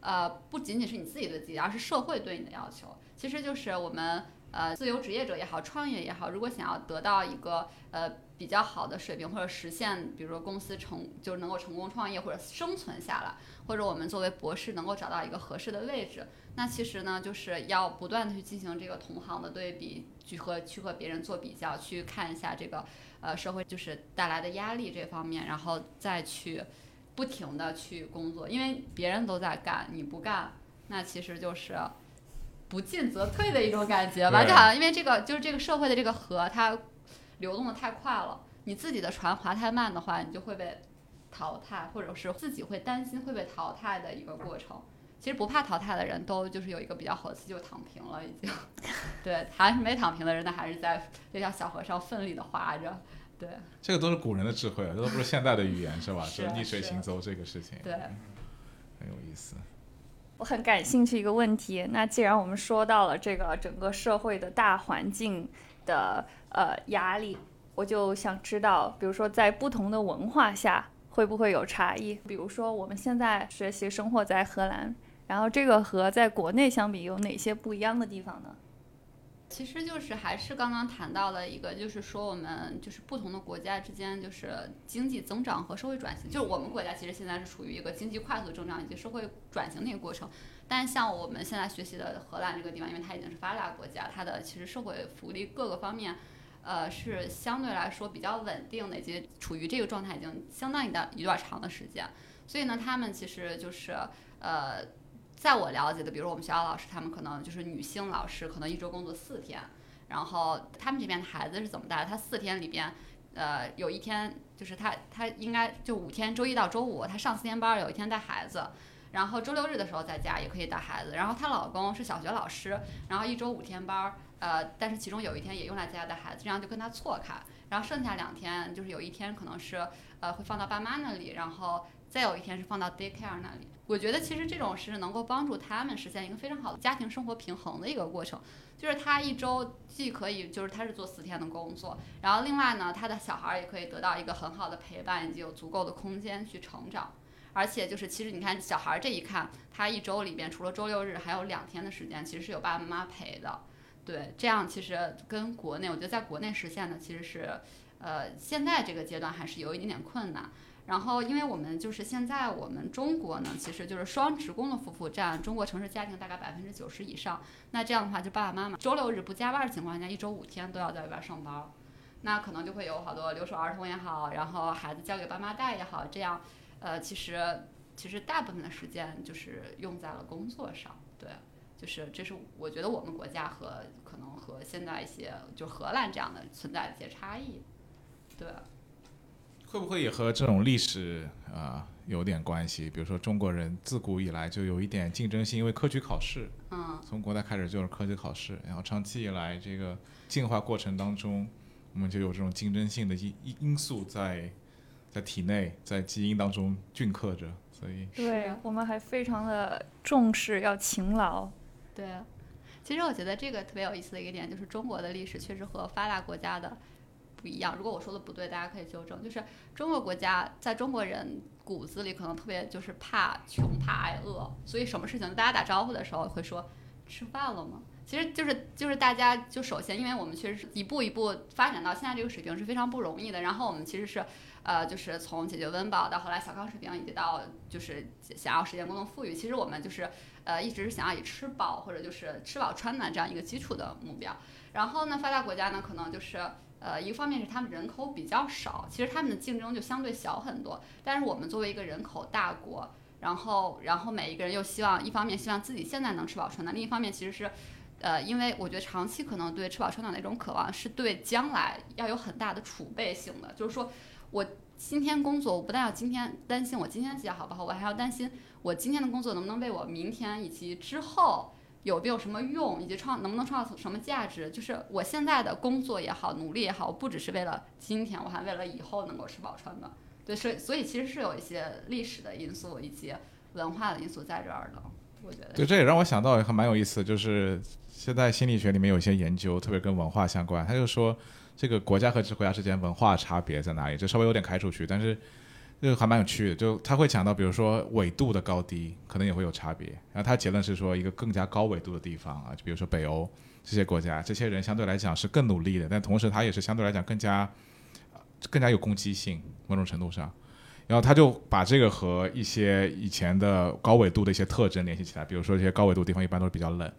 呃，不仅仅是你自己对自己，而是社会对你的要求。其实就是我们呃自由职业者也好，创业也好，如果想要得到一个呃比较好的水平，或者实现，比如说公司成就是能够成功创业或者生存下来，或者我们作为博士能够找到一个合适的位置。那其实呢，就是要不断的去进行这个同行的对比，去和去和别人做比较，去看一下这个呃社会就是带来的压力这方面，然后再去不停的去工作，因为别人都在干，你不干，那其实就是不进则退的一种感觉吧。就好像因为这个就是这个社会的这个河它流动的太快了，你自己的船划太慢的话，你就会被淘汰，或者是自己会担心会被淘汰的一个过程。其实不怕淘汰的人都就是有一个比较好的词，就躺平了已经。对，还是没躺平的人，那还是在就像小和尚奋力的划着。对，这个都是古人的智慧，这都不是现代的语言，是吧？就逆水行舟这个事情。对，很有意思。我很感兴趣一个问题，那既然我们说到了这个整个社会的大环境的呃压力，我就想知道，比如说在不同的文化下会不会有差异？比如说我们现在学习生活在荷兰。然后这个和在国内相比有哪些不一样的地方呢？其实就是还是刚刚谈到了一个，就是说我们就是不同的国家之间就是经济增长和社会转型，就是我们国家其实现在是处于一个经济快速增长以及社会转型的一个过程。但像我们现在学习的荷兰这个地方，因为它已经是发达国家，它的其实社会福利各个方面，呃，是相对来说比较稳定的，以及处于这个状态已经相当一段一段长的时间。所以呢，他们其实就是呃。在我了解的，比如我们学校老师，他们可能就是女性老师，可能一周工作四天，然后他们这边的孩子是怎么带？他四天里边，呃，有一天就是他他应该就五天，周一到周五他上四天班，有一天带孩子，然后周六日的时候在家也可以带孩子。然后她老公是小学老师，然后一周五天班，呃，但是其中有一天也用来在家带孩子，这样就跟他错开。然后剩下两天就是有一天可能是呃会放到爸妈那里，然后再有一天是放到 daycare 那里。我觉得其实这种是能够帮助他们实现一个非常好的家庭生活平衡的一个过程。就是他一周既可以就是他是做四天的工作，然后另外呢，他的小孩也可以得到一个很好的陪伴以及有足够的空间去成长。而且就是其实你看小孩这一看，他一周里边除了周六日还有两天的时间，其实是有爸爸妈妈陪的。对，这样其实跟国内，我觉得在国内实现的其实是，呃，现在这个阶段还是有一点点困难。然后，因为我们就是现在我们中国呢，其实就是双职工的夫妇占中国城市家庭大概百分之九十以上。那这样的话，就爸爸妈妈周六日不加班的情况下，一周五天都要在外边上班，那可能就会有好多留守儿童也好，然后孩子交给爸妈带也好，这样，呃，其实其实大部分的时间就是用在了工作上。对，就是这是我觉得我们国家和可能和现在一些就荷兰这样的存在一些差异。对。会不会也和这种历史啊有点关系？比如说中国人自古以来就有一点竞争性，因为科举考试，嗯，从古代开始就是科举考试，然后长期以来这个进化过程当中，我们就有这种竞争性的因因因素在在体内，在基因当中镌刻着，所以对我们还非常的重视要勤劳。对，其实我觉得这个特别有意思的一个点就是中国的历史确实和发达国家的。不一样，如果我说的不对，大家可以纠正。就是中国国家在中国人骨子里可能特别就是怕穷怕挨饿，所以什么事情大家打招呼的时候会说吃饭了吗？其实就是就是大家就首先，因为我们确实是一步一步发展到现在这个水平是非常不容易的。然后我们其实是呃就是从解决温饱到后来小康水平，以及到就是想要实现共同富裕，其实我们就是呃一直是想要以吃饱或者就是吃饱穿暖这样一个基础的目标。然后呢，发达国家呢可能就是。呃，一方面是他们人口比较少，其实他们的竞争就相对小很多。但是我们作为一个人口大国，然后然后每一个人又希望一方面希望自己现在能吃饱穿暖，另一方面其实是，呃，因为我觉得长期可能对吃饱穿暖的一种渴望，是对将来要有很大的储备性的。就是说我今天工作，我不但要今天担心我今天绩效好不好，我还要担心我今天的工作能不能为我明天以及之后。有没有什么用，以及创能不能创造什么价值？就是我现在的工作也好，努力也好，我不只是为了今天，我还为了以后能够吃饱穿暖。对，所以所以其实是有一些历史的因素以及文化的因素在这儿的。我觉得对，这也让我想到还蛮有意思，就是现在心理学里面有一些研究，特别跟文化相关。他就说这个国家和这国家之间文化差别在哪里？就稍微有点开出去，但是。这个还蛮有趣的，就他会讲到，比如说纬度的高低可能也会有差别。然后他结论是说，一个更加高纬度的地方啊，就比如说北欧这些国家，这些人相对来讲是更努力的，但同时他也是相对来讲更加更加有攻击性，某种程度上。然后他就把这个和一些以前的高纬度的一些特征联系起来，比如说这些高纬度地方一般都是比较冷，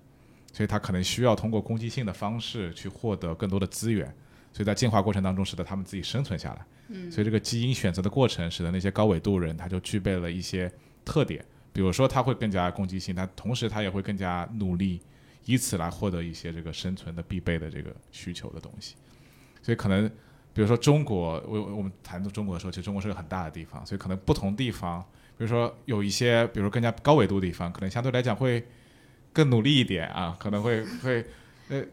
所以他可能需要通过攻击性的方式去获得更多的资源，所以在进化过程当中使得他们自己生存下来。所以这个基因选择的过程，使得那些高纬度人他就具备了一些特点，比如说他会更加攻击性，他同时他也会更加努力，以此来获得一些这个生存的必备的这个需求的东西。所以可能，比如说中国，我我们谈到中国的时候，其实中国是个很大的地方，所以可能不同地方，比如说有一些，比如说更加高纬度的地方，可能相对来讲会更努力一点啊，可能会会。呃，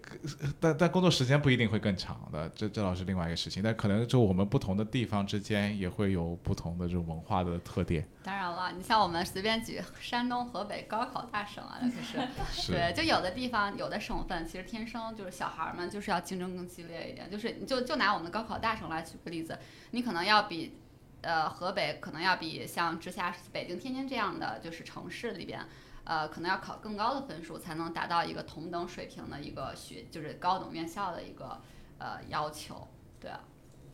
但但工作时间不一定会更长的，这这倒是另外一个事情。但可能就我们不同的地方之间也会有不同的这种文化的特点。当然了，你像我们随便举山东、河北高考大省啊，那就 是对，就有的地方有的省份其实天生就是小孩们就是要竞争更激烈一点。就是你就就拿我们的高考大省来举个例子，你可能要比呃河北可能要比像直辖市北京、天津这样的就是城市里边。呃，可能要考更高的分数才能达到一个同等水平的一个学，就是高等院校的一个呃要求，对啊。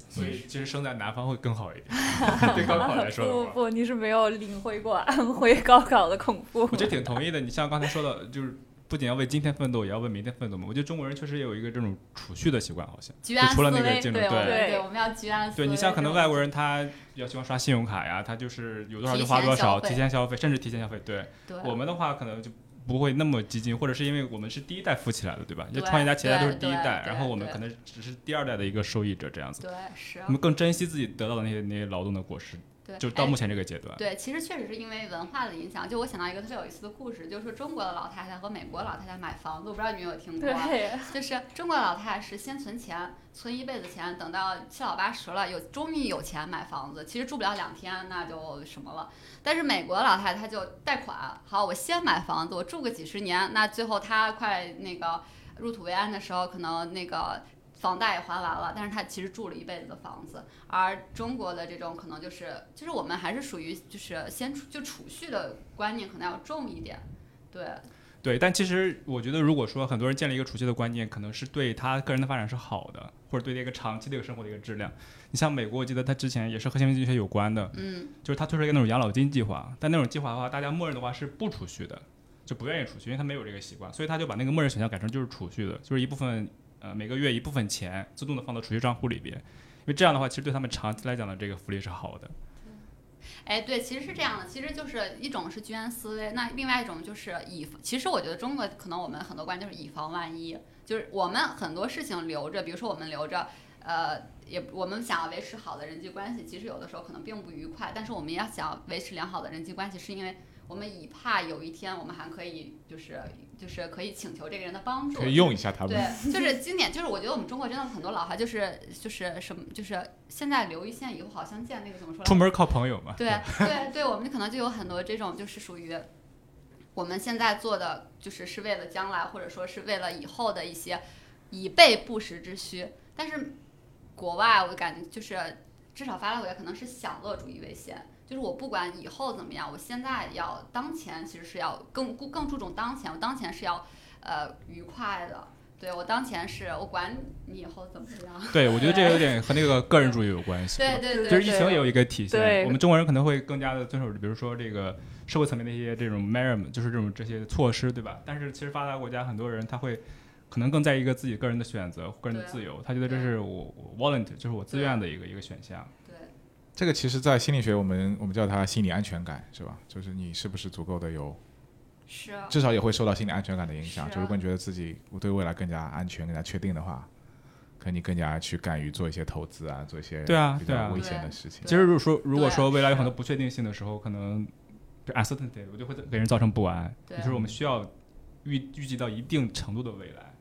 所以其实生在南方会更好一点，对高考来说。不不不，你是没有领会过安徽高考的恐怖。我觉得挺同意的，你像刚才说的，就是。不仅要为今天奋斗，也要为明天奋斗嘛。我觉得中国人确实也有一个这种储蓄的习惯，好像。就除了那个。对对对，我们要居安思危。对你像可能外国人，他比较喜欢刷信用卡呀，他就是有多少就花多少，提前消费，甚至提前消费。对。对。我们的话可能就不会那么激进，或者是因为我们是第一代富起来的，对吧？因为创业家、企业家都是第一代，然后我们可能只是第二代的一个受益者，这样子。对，是。我们更珍惜自己得到的那些那些劳动的果实。对，就到目前这个阶段。对，其实确实是因为文化的影响。就我想到一个特别有意思的故事，就是说中国的老太太和美国老太太买房子，我不知道你有没有听过。对，就是中国老太太是先存钱，存一辈子钱，等到七老八十了，有终于有钱买房子，其实住不了两天那就什么了。但是美国老太太就贷款，好，我先买房子，我住个几十年，那最后她快那个入土为安的时候，可能那个。房贷也还完了，但是他其实住了一辈子的房子，而中国的这种可能就是，就是我们还是属于就是先储就储蓄的观念可能要重一点，对，对，但其实我觉得如果说很多人建立一个储蓄的观念，可能是对他个人的发展是好的，或者对这个长期的一个生活的一个质量。你像美国，我记得他之前也是和新闻经济学有关的，嗯，就是他推出一个那种养老金计划，但那种计划的话，大家默认的话是不储蓄的，就不愿意储蓄，因为他没有这个习惯，所以他就把那个默认选项改成就是储蓄的，就是一部分。呃，每个月一部分钱自动的放到储蓄账户里边，因为这样的话，其实对他们长期来讲的这个福利是好的。哎，对，其实是这样的，其实就是一种是居安思危，那另外一种就是以，其实我觉得中国可能我们很多观念就是以防万一，就是我们很多事情留着，比如说我们留着，呃，也我们想要维持好的人际关系，其实有的时候可能并不愉快，但是我们要想维持良好的人际关系，是因为。我们以怕有一天我们还可以，就是就是可以请求这个人的帮助，可以用一下他们。对，就是经典，就是我觉得我们中国真的很多老哈，就是就是什么，就是现在留一线，以后好相见，那个怎么说？出门靠朋友嘛。对对对，我们可能就有很多这种，就是属于我们现在做的，就是是为了将来，或者说是为了以后的一些以备不时之需。但是国外，我感觉就是至少发达国家可能是享乐主义为先。就是我不管以后怎么样，我现在要当前其实是要更更注重当前，我当前是要呃愉快的。对我当前是我管你以后怎么样。对，我觉得这有点和那个个人主义有关系。对对对。就是疫情也有一个体现，我们中国人可能会更加的遵守，比如说这个社会层面的一些这种 measure，就是这种这些措施，对吧？但是其实发达国家很多人他会可能更在意一个自己个人的选择、个人的自由，他觉得这是我我 volunteer，就是我自愿的一个一个选项。这个其实，在心理学，我们我们叫它心理安全感，是吧？就是你是不是足够的有，是，至少也会受到心理安全感的影响。就如果你觉得自己对未来更加安全、更加确定的话，可能你更加去敢于做一些投资啊，做一些对啊比较危险的事情。其实，如果说如果说未来有很多不确定性的时候，可能 uncertainty 我就会给人造成不安。就是我们需要预预计到一定程度的未来。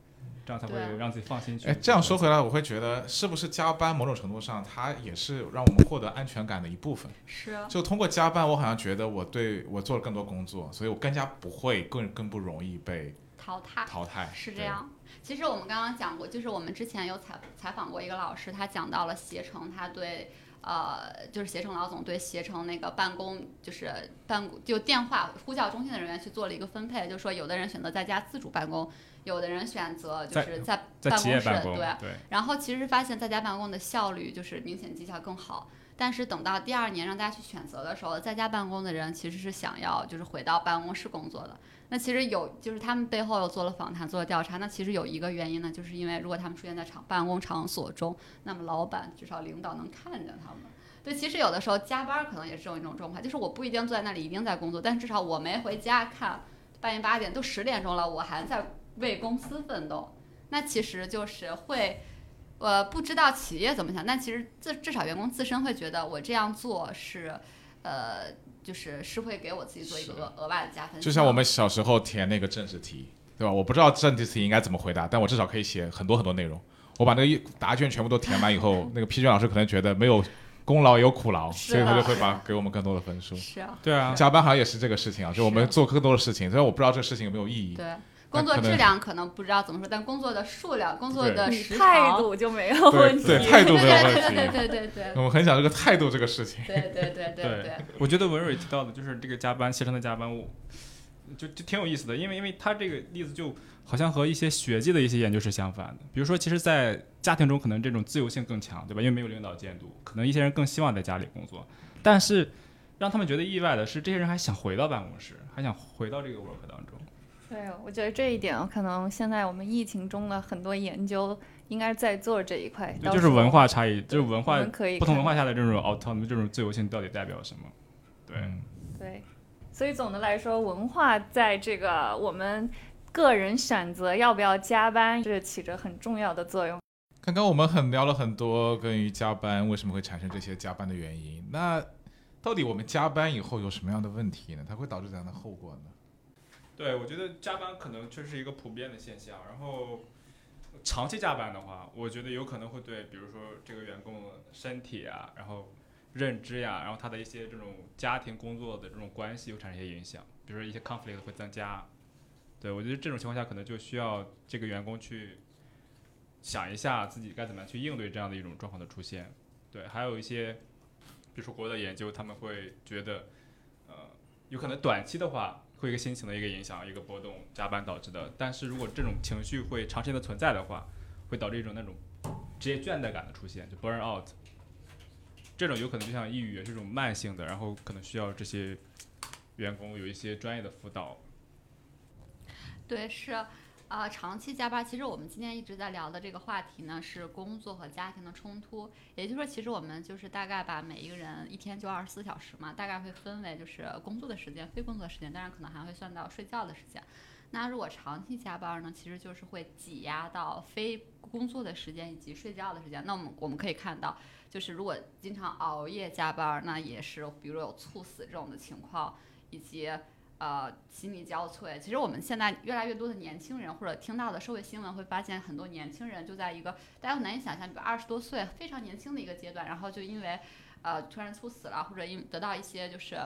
这样才会让自己放心去。哎，这样说回来，我会觉得是不是加班某种程度上，它也是让我们获得安全感的一部分。是。就通过加班，我好像觉得我对我做了更多工作，所以我更加不会更更不容易被淘汰。淘汰是这样。其实我们刚刚讲过，就是我们之前有采采访过一个老师，他讲到了携程，他对呃，就是携程老总对携程那个办公，就是办就电话呼叫中心的人员去做了一个分配，就是说有的人选择在家自主办公。有的人选择就是在办公室，对，然后其实发现在家办公的效率就是明显绩效更好。但是等到第二年让大家去选择的时候，在家办公的人其实是想要就是回到办公室工作的。那其实有就是他们背后又做了访谈，做了调查。那其实有一个原因呢，就是因为如果他们出现在场办公场所中，那么老板至少领导能看见他们。对，其实有的时候加班可能也是这种一种状况，就是我不一定坐在那里一定在工作，但至少我没回家看半夜八点都十点钟了，我还在。为公司奋斗，那其实就是会，呃，不知道企业怎么想，但其实至至少员工自身会觉得我这样做是，呃，就是是会给我自己做一个额额外的加分。就像我们小时候填那个政治题，对吧？我不知道政治题应该怎么回答，但我至少可以写很多很多内容。我把那个答卷全部都填完以后，那个批卷老师可能觉得没有功劳也有苦劳，所以他就会把给我们更多的分数。是啊，对啊，加班好像也是这个事情啊，就我们做更多的事情，虽然我不知道这个事情有没有意义。对。工作质量可能不知道怎么说，但工作的数量、工作的时态度就没有问题。对态度没有问 题。对对对对。我很想这个态度这个事情。对对对对对。我觉得文蕊提到的就是这个加班，携程的加班，我就就挺有意思的，因为因为他这个例子就好像和一些学界的一些研究是相反的。比如说，其实，在家庭中可能这种自由性更强，对吧？因为没有领导监督，可能一些人更希望在家里工作。但是让他们觉得意外的是，这些人还想回到办公室，还想回到这个 work 当中。对，我觉得这一点可能现在我们疫情中的很多研究应该在做这一块。就是文化差异，就是文化可以不同文化下的这种 autonomy 这种自由性到底代表什么？对对，所以总的来说，文化在这个我们个人选择要不要加班，是起着很重要的作用。刚刚我们很聊了很多关于加班为什么会产生这些加班的原因，那到底我们加班以后有什么样的问题呢？它会导致怎样的后果呢？对，我觉得加班可能确实是一个普遍的现象。然后长期加班的话，我觉得有可能会对，比如说这个员工身体啊，然后认知呀，然后他的一些这种家庭工作的这种关系会产生一些影响，比如说一些 conflict 会增加。对我觉得这种情况下可能就需要这个员工去想一下自己该怎么样去应对这样的一种状况的出现。对，还有一些，比如说国外的研究，他们会觉得，呃，有可能短期的话。会一个心情的一个影响，一个波动，加班导致的。但是如果这种情绪会长时间的存在的话，会导致一种那种职业倦怠感的出现，就 burn out。这种有可能就像抑郁这种慢性的，然后可能需要这些员工有一些专业的辅导。对，是。啊长期加班，其实我们今天一直在聊的这个话题呢，是工作和家庭的冲突。也就是说，其实我们就是大概把每一个人一天就二十四小时嘛，大概会分为就是工作的时间、非工作时间，当然可能还会算到睡觉的时间。那如果长期加班呢，其实就是会挤压到非工作的时间以及睡觉的时间。那我们我们可以看到，就是如果经常熬夜加班，那也是比如有猝死这种的情况，以及。呃，心力交瘁。其实我们现在越来越多的年轻人，或者听到的社会新闻，会发现很多年轻人就在一个大家难以想象，比如二十多岁非常年轻的一个阶段，然后就因为呃突然猝死了，或者因得到一些就是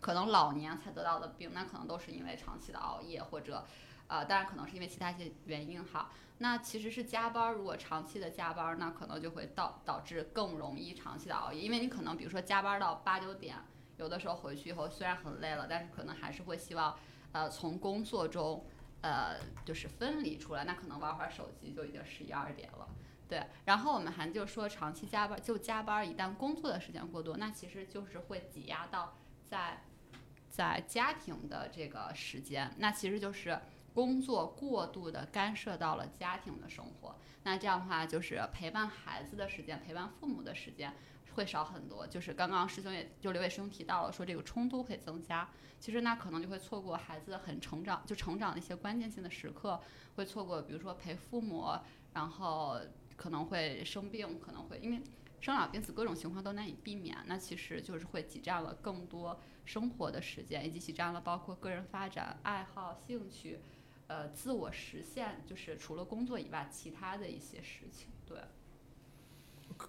可能老年才得到的病，那可能都是因为长期的熬夜，或者呃当然可能是因为其他一些原因哈。那其实是加班，如果长期的加班，那可能就会导导致更容易长期的熬夜，因为你可能比如说加班到八九点。有的时候回去以后虽然很累了，但是可能还是会希望，呃，从工作中，呃，就是分离出来。那可能玩会儿手机就已经十一二点了，对。然后我们还就说长期加班，就加班一旦工作的时间过多，那其实就是会挤压到在在家庭的这个时间，那其实就是工作过度的干涉到了家庭的生活。那这样的话就是陪伴孩子的时间，陪伴父母的时间。会少很多，就是刚刚师兄也就刘伟师兄提到了，说这个冲突会增加。其实那可能就会错过孩子很成长，就成长的一些关键性的时刻，会错过，比如说陪父母，然后可能会生病，可能会因为生老病死各种情况都难以避免。那其实就是会挤占了更多生活的时间，以及挤占了包括个人发展、爱好、兴趣，呃，自我实现，就是除了工作以外其他的一些事情，对。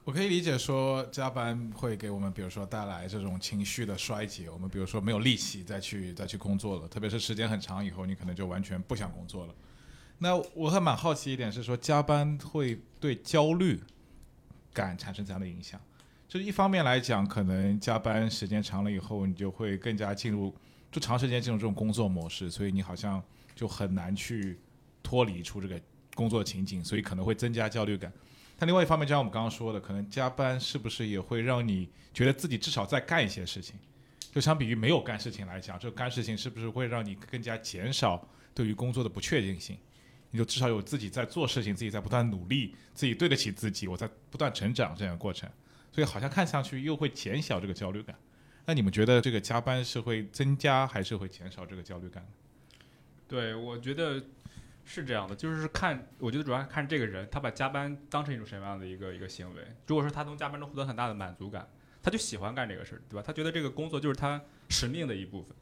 我可以理解说加班会给我们，比如说带来这种情绪的衰竭。我们比如说没有力气再去再去工作了，特别是时间很长以后，你可能就完全不想工作了。那我还蛮好奇一点是说，加班会对焦虑感产生怎样的影响？就是一方面来讲，可能加班时间长了以后，你就会更加进入就长时间进入这种工作模式，所以你好像就很难去脱离出这个工作情景，所以可能会增加焦虑感。但另外一方面，就像我们刚刚说的，可能加班是不是也会让你觉得自己至少在干一些事情？就相比于没有干事情来讲，这个干事情是不是会让你更加减少对于工作的不确定性？你就至少有自己在做事情，自己在不断努力，自己对得起自己，我在不断成长这样的过程，所以好像看上去又会减小这个焦虑感。那你们觉得这个加班是会增加还是会减少这个焦虑感？对，我觉得。是这样的，就是看，我觉得主要看这个人，他把加班当成一种什么样的一个一个行为。如果说他从加班中获得很大的满足感，他就喜欢干这个事儿，对吧？他觉得这个工作就是他使命的一部分，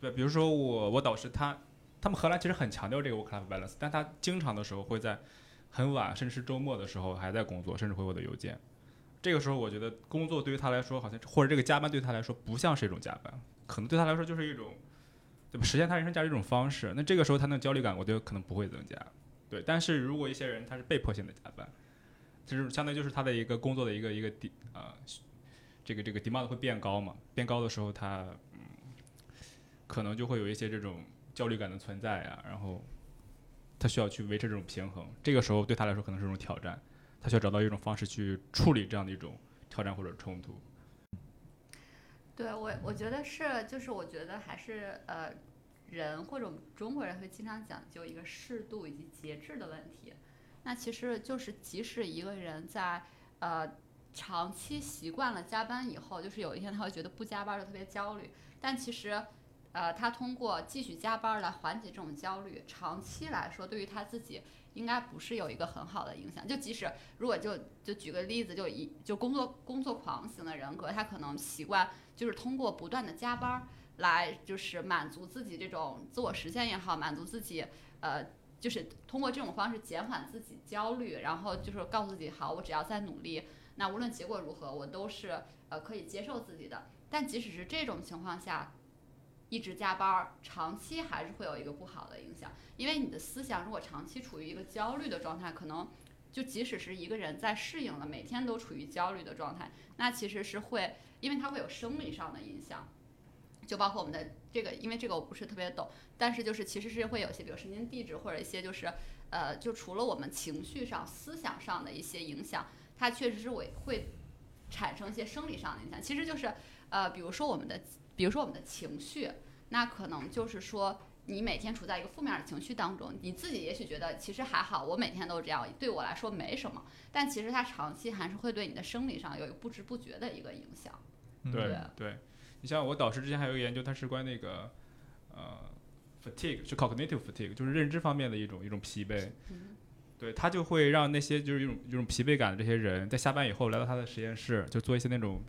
对。比如说我我导师他，他们荷兰其实很强调这个 work-life balance，但他经常的时候会在很晚，甚至是周末的时候还在工作，甚至回我的邮件。这个时候我觉得工作对于他来说好像，或者这个加班对他来说不像是一种加班，可能对他来说就是一种。对吧？实现他人生价值一种方式，那这个时候他那焦虑感，我觉得可能不会增加。对，但是如果一些人他是被迫性的加班，就是相当于就是他的一个工作的一个一个底啊，这个这个 demand 会变高嘛？变高的时候，他嗯，可能就会有一些这种焦虑感的存在呀。然后他需要去维持这种平衡，这个时候对他来说可能是一种挑战，他需要找到一种方式去处理这样的一种挑战或者冲突。对我，我觉得是，就是我觉得还是呃，人或者中国人会经常讲究一个适度以及节制的问题。那其实就是，即使一个人在呃长期习惯了加班以后，就是有一天他会觉得不加班就特别焦虑。但其实，呃，他通过继续加班来缓解这种焦虑，长期来说对于他自己应该不是有一个很好的影响。就即使如果就就举个例子，就一就工作工作狂型的人格，他可能习惯就是通过不断的加班儿来就是满足自己这种自我实现也好，满足自己呃就是通过这种方式减缓自己焦虑，然后就是告诉自己好，我只要再努力，那无论结果如何，我都是呃可以接受自己的。但即使是这种情况下，一直加班儿，长期还是会有一个不好的影响。因为你的思想如果长期处于一个焦虑的状态，可能就即使是一个人在适应了每天都处于焦虑的状态，那其实是会，因为它会有生理上的影响。就包括我们的这个，因为这个我不是特别懂，但是就是其实是会有些，比如神经递质或者一些就是，呃，就除了我们情绪上、思想上的一些影响，它确实是会会产生一些生理上的影响。其实就是，呃，比如说我们的。比如说我们的情绪，那可能就是说，你每天处在一个负面的情绪当中，你自己也许觉得其实还好，我每天都这样，对我来说没什么。但其实它长期还是会对你的生理上有一个不知不觉的一个影响。对对，你像我导师之前还有一个研究，他是关那个呃 fatigue，是 cognitive fatigue，就是认知方面的一种一种疲惫。对他就会让那些就是一种一种疲惫感的这些人在下班以后来到他的实验室，就做一些那种。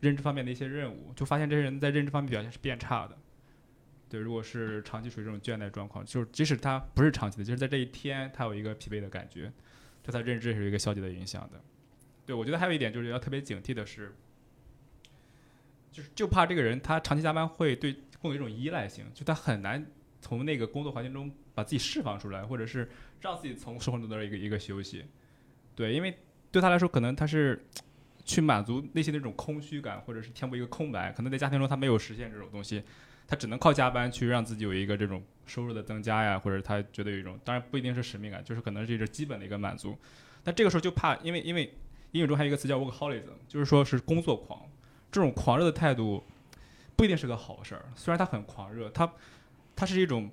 认知方面的一些任务，就发现这些人在认知方面表现是变差的。对，如果是长期处于这种倦怠状况，就是即使他不是长期的，就是在这一天他有一个疲惫的感觉，对他认知是一个消极的影响的。对，我觉得还有一点就是要特别警惕的是，就是就怕这个人他长期加班会对工作有一种依赖性，就他很难从那个工作环境中把自己释放出来，或者是让自己从生活中得到一个一个休息。对，因为对他来说，可能他是。去满足内心那种空虚感，或者是填补一个空白，可能在家庭中他没有实现这种东西，他只能靠加班去让自己有一个这种收入的增加呀，或者他觉得有一种，当然不一定是使命感，就是可能是一种基本的一个满足。那这个时候就怕，因为因为英语中还有一个词叫 workaholism，就是说是工作狂，这种狂热的态度不一定是个好事儿。虽然他很狂热，他他是一种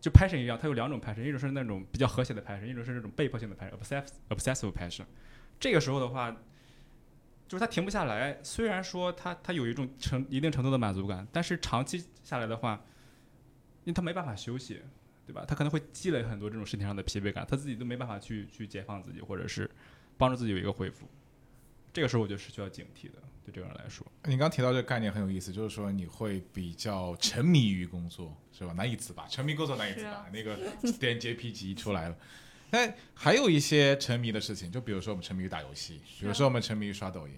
就 passion 一样，它有两种 passion，一种是那种比较和谐的 passion，一种是那种被迫性的 passion。obsess obsessive passion。这个时候的话。就是他停不下来，虽然说他他有一种程一定程度的满足感，但是长期下来的话，因为他没办法休息，对吧？他可能会积累很多这种身体上的疲惫感，他自己都没办法去去解放自己，或者是帮助自己有一个恢复。这个时候我觉得是需要警惕的，对这个人来说。你刚提到这个概念很有意思，就是说你会比较沉迷于工作，是吧？难以自拔，沉迷工作难以自拔，那个点 JP 级出来了。但还有一些沉迷的事情，就比如说我们沉迷于打游戏，比如说我们沉迷于刷抖音。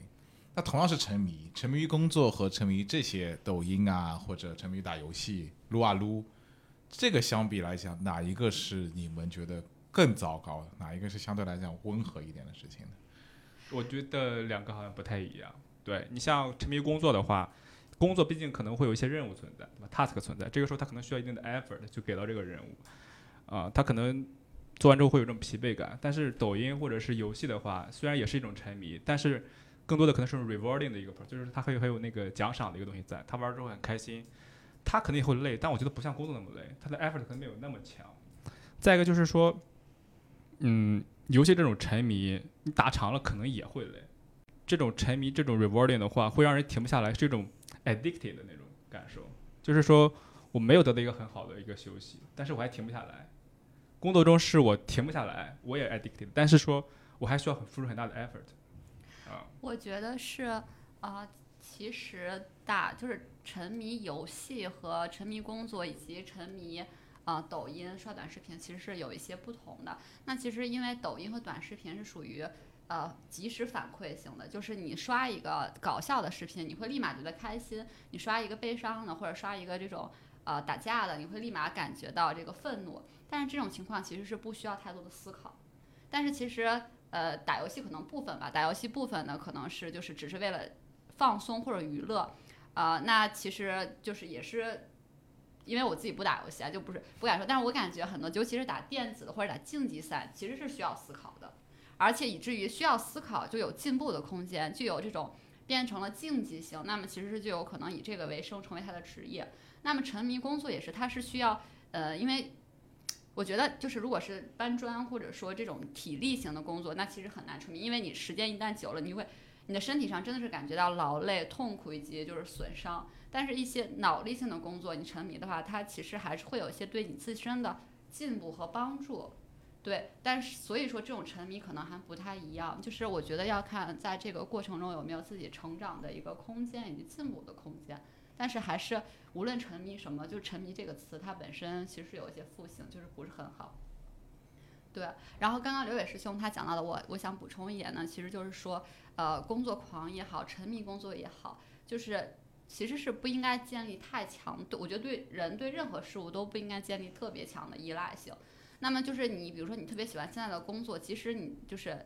那同样是沉迷，沉迷于工作和沉迷于这些抖音啊，或者沉迷于打游戏撸啊撸，这个相比来讲，哪一个是你们觉得更糟糕的？哪一个是相对来讲温和一点的事情呢？我觉得两个好像不太一样。对你像沉迷于工作的话，工作毕竟可能会有一些任务存在，对吧？task 存在，这个时候他可能需要一定的 effort 就给到这个任务，啊，他可能。做完之后会有这种疲惫感，但是抖音或者是游戏的话，虽然也是一种沉迷，但是更多的可能是 rewarding 的一个 part，，就是它还有还有那个奖赏的一个东西在，他玩之后很开心，他肯定会累，但我觉得不像工作那么累，他的 effort 可能没有那么强。再一个就是说，嗯，游戏这种沉迷，你打长了可能也会累，这种沉迷这种 rewarding 的话，会让人停不下来，是一种 addicted 的那种感受，就是说我没有得到一个很好的一个休息，但是我还停不下来。工作中是我停不下来，我也 addicted，但是说我还需要很付出很大的 effort，啊。我觉得是，啊，其实大就是沉迷游戏和沉迷工作以及沉迷啊抖音刷短视频其实是有一些不同的。那其实因为抖音和短视频是属于呃即时反馈型的，就是你刷一个搞笑的视频，你会立马觉得开心；你刷一个悲伤的或者刷一个这种。呃，打架的你会立马感觉到这个愤怒，但是这种情况其实是不需要太多的思考。但是其实，呃，打游戏可能部分吧，打游戏部分呢，可能是就是只是为了放松或者娱乐，啊，那其实就是也是，因为我自己不打游戏啊，就不是不敢说，但是我感觉很多，尤其是打电子的或者打竞技赛，其实是需要思考的，而且以至于需要思考就有进步的空间，就有这种变成了竞技性，那么其实是就有可能以这个为生，成为他的职业。那么沉迷工作也是，他是需要，呃，因为我觉得就是如果是搬砖或者说这种体力型的工作，那其实很难沉迷，因为你时间一旦久了，你会你的身体上真的是感觉到劳累、痛苦以及就是损伤。但是，一些脑力性的工作，你沉迷的话，它其实还是会有一些对你自身的进步和帮助。对，但是所以说这种沉迷可能还不太一样，就是我觉得要看在这个过程中有没有自己成长的一个空间以及进步的空间。但是还是无论沉迷什么，就沉迷这个词它本身其实有一些负性，就是不是很好。对，然后刚刚刘伟师兄他讲到的，我我想补充一点呢，其实就是说，呃，工作狂也好，沉迷工作也好，就是其实是不应该建立太强，对我觉得对人对任何事物都不应该建立特别强的依赖性。那么就是你比如说你特别喜欢现在的工作，其实你就是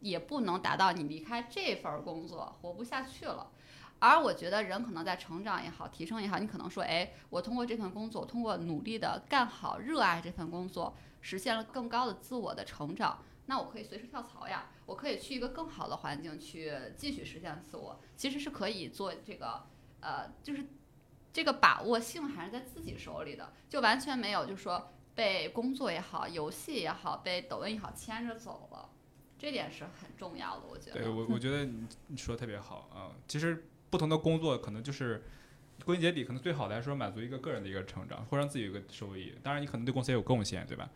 也不能达到你离开这份工作活不下去了。而我觉得人可能在成长也好，提升也好，你可能说，哎，我通过这份工作，通过努力的干好，热爱这份工作，实现了更高的自我的成长，那我可以随时跳槽呀，我可以去一个更好的环境去继续实现自我，其实是可以做这个，呃，就是这个把握性还是在自己手里的，就完全没有，就是说被工作也好，游戏也好，被抖音也好牵着走了，这点是很重要的，我觉得。对我，我觉得你你说的特别好啊，其实。不同的工作可能就是归根结底，可能最好的来说满足一个个人的一个成长，或让自己有个收益。当然，你可能对公司也有贡献，对吧？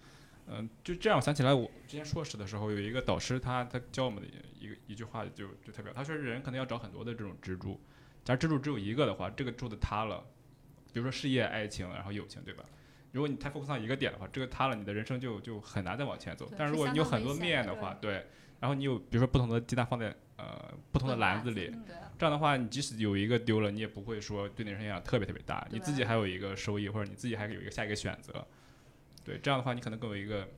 嗯，就这样，我想起来，我之前硕士的时候有一个导师，他他教我们的一个一句话，就就特别，他说人可能要找很多的这种支柱，假如支柱只有一个的话，这个柱子塌了，比如说事业、爱情，然后友情，对吧？如果你太 focus 一个点的话，这个塌了，你的人生就就很难再往前走。但是如果你有很多面的话，对，然后你有比如说不同的鸡蛋放在。呃，不同的篮子里，这样的话，你即使有一个丢了，你也不会说对你人生影响特别特别大。你自己还有一个收益，或者你自己还有一个下一个选择。对，这样的话，你可能更有一个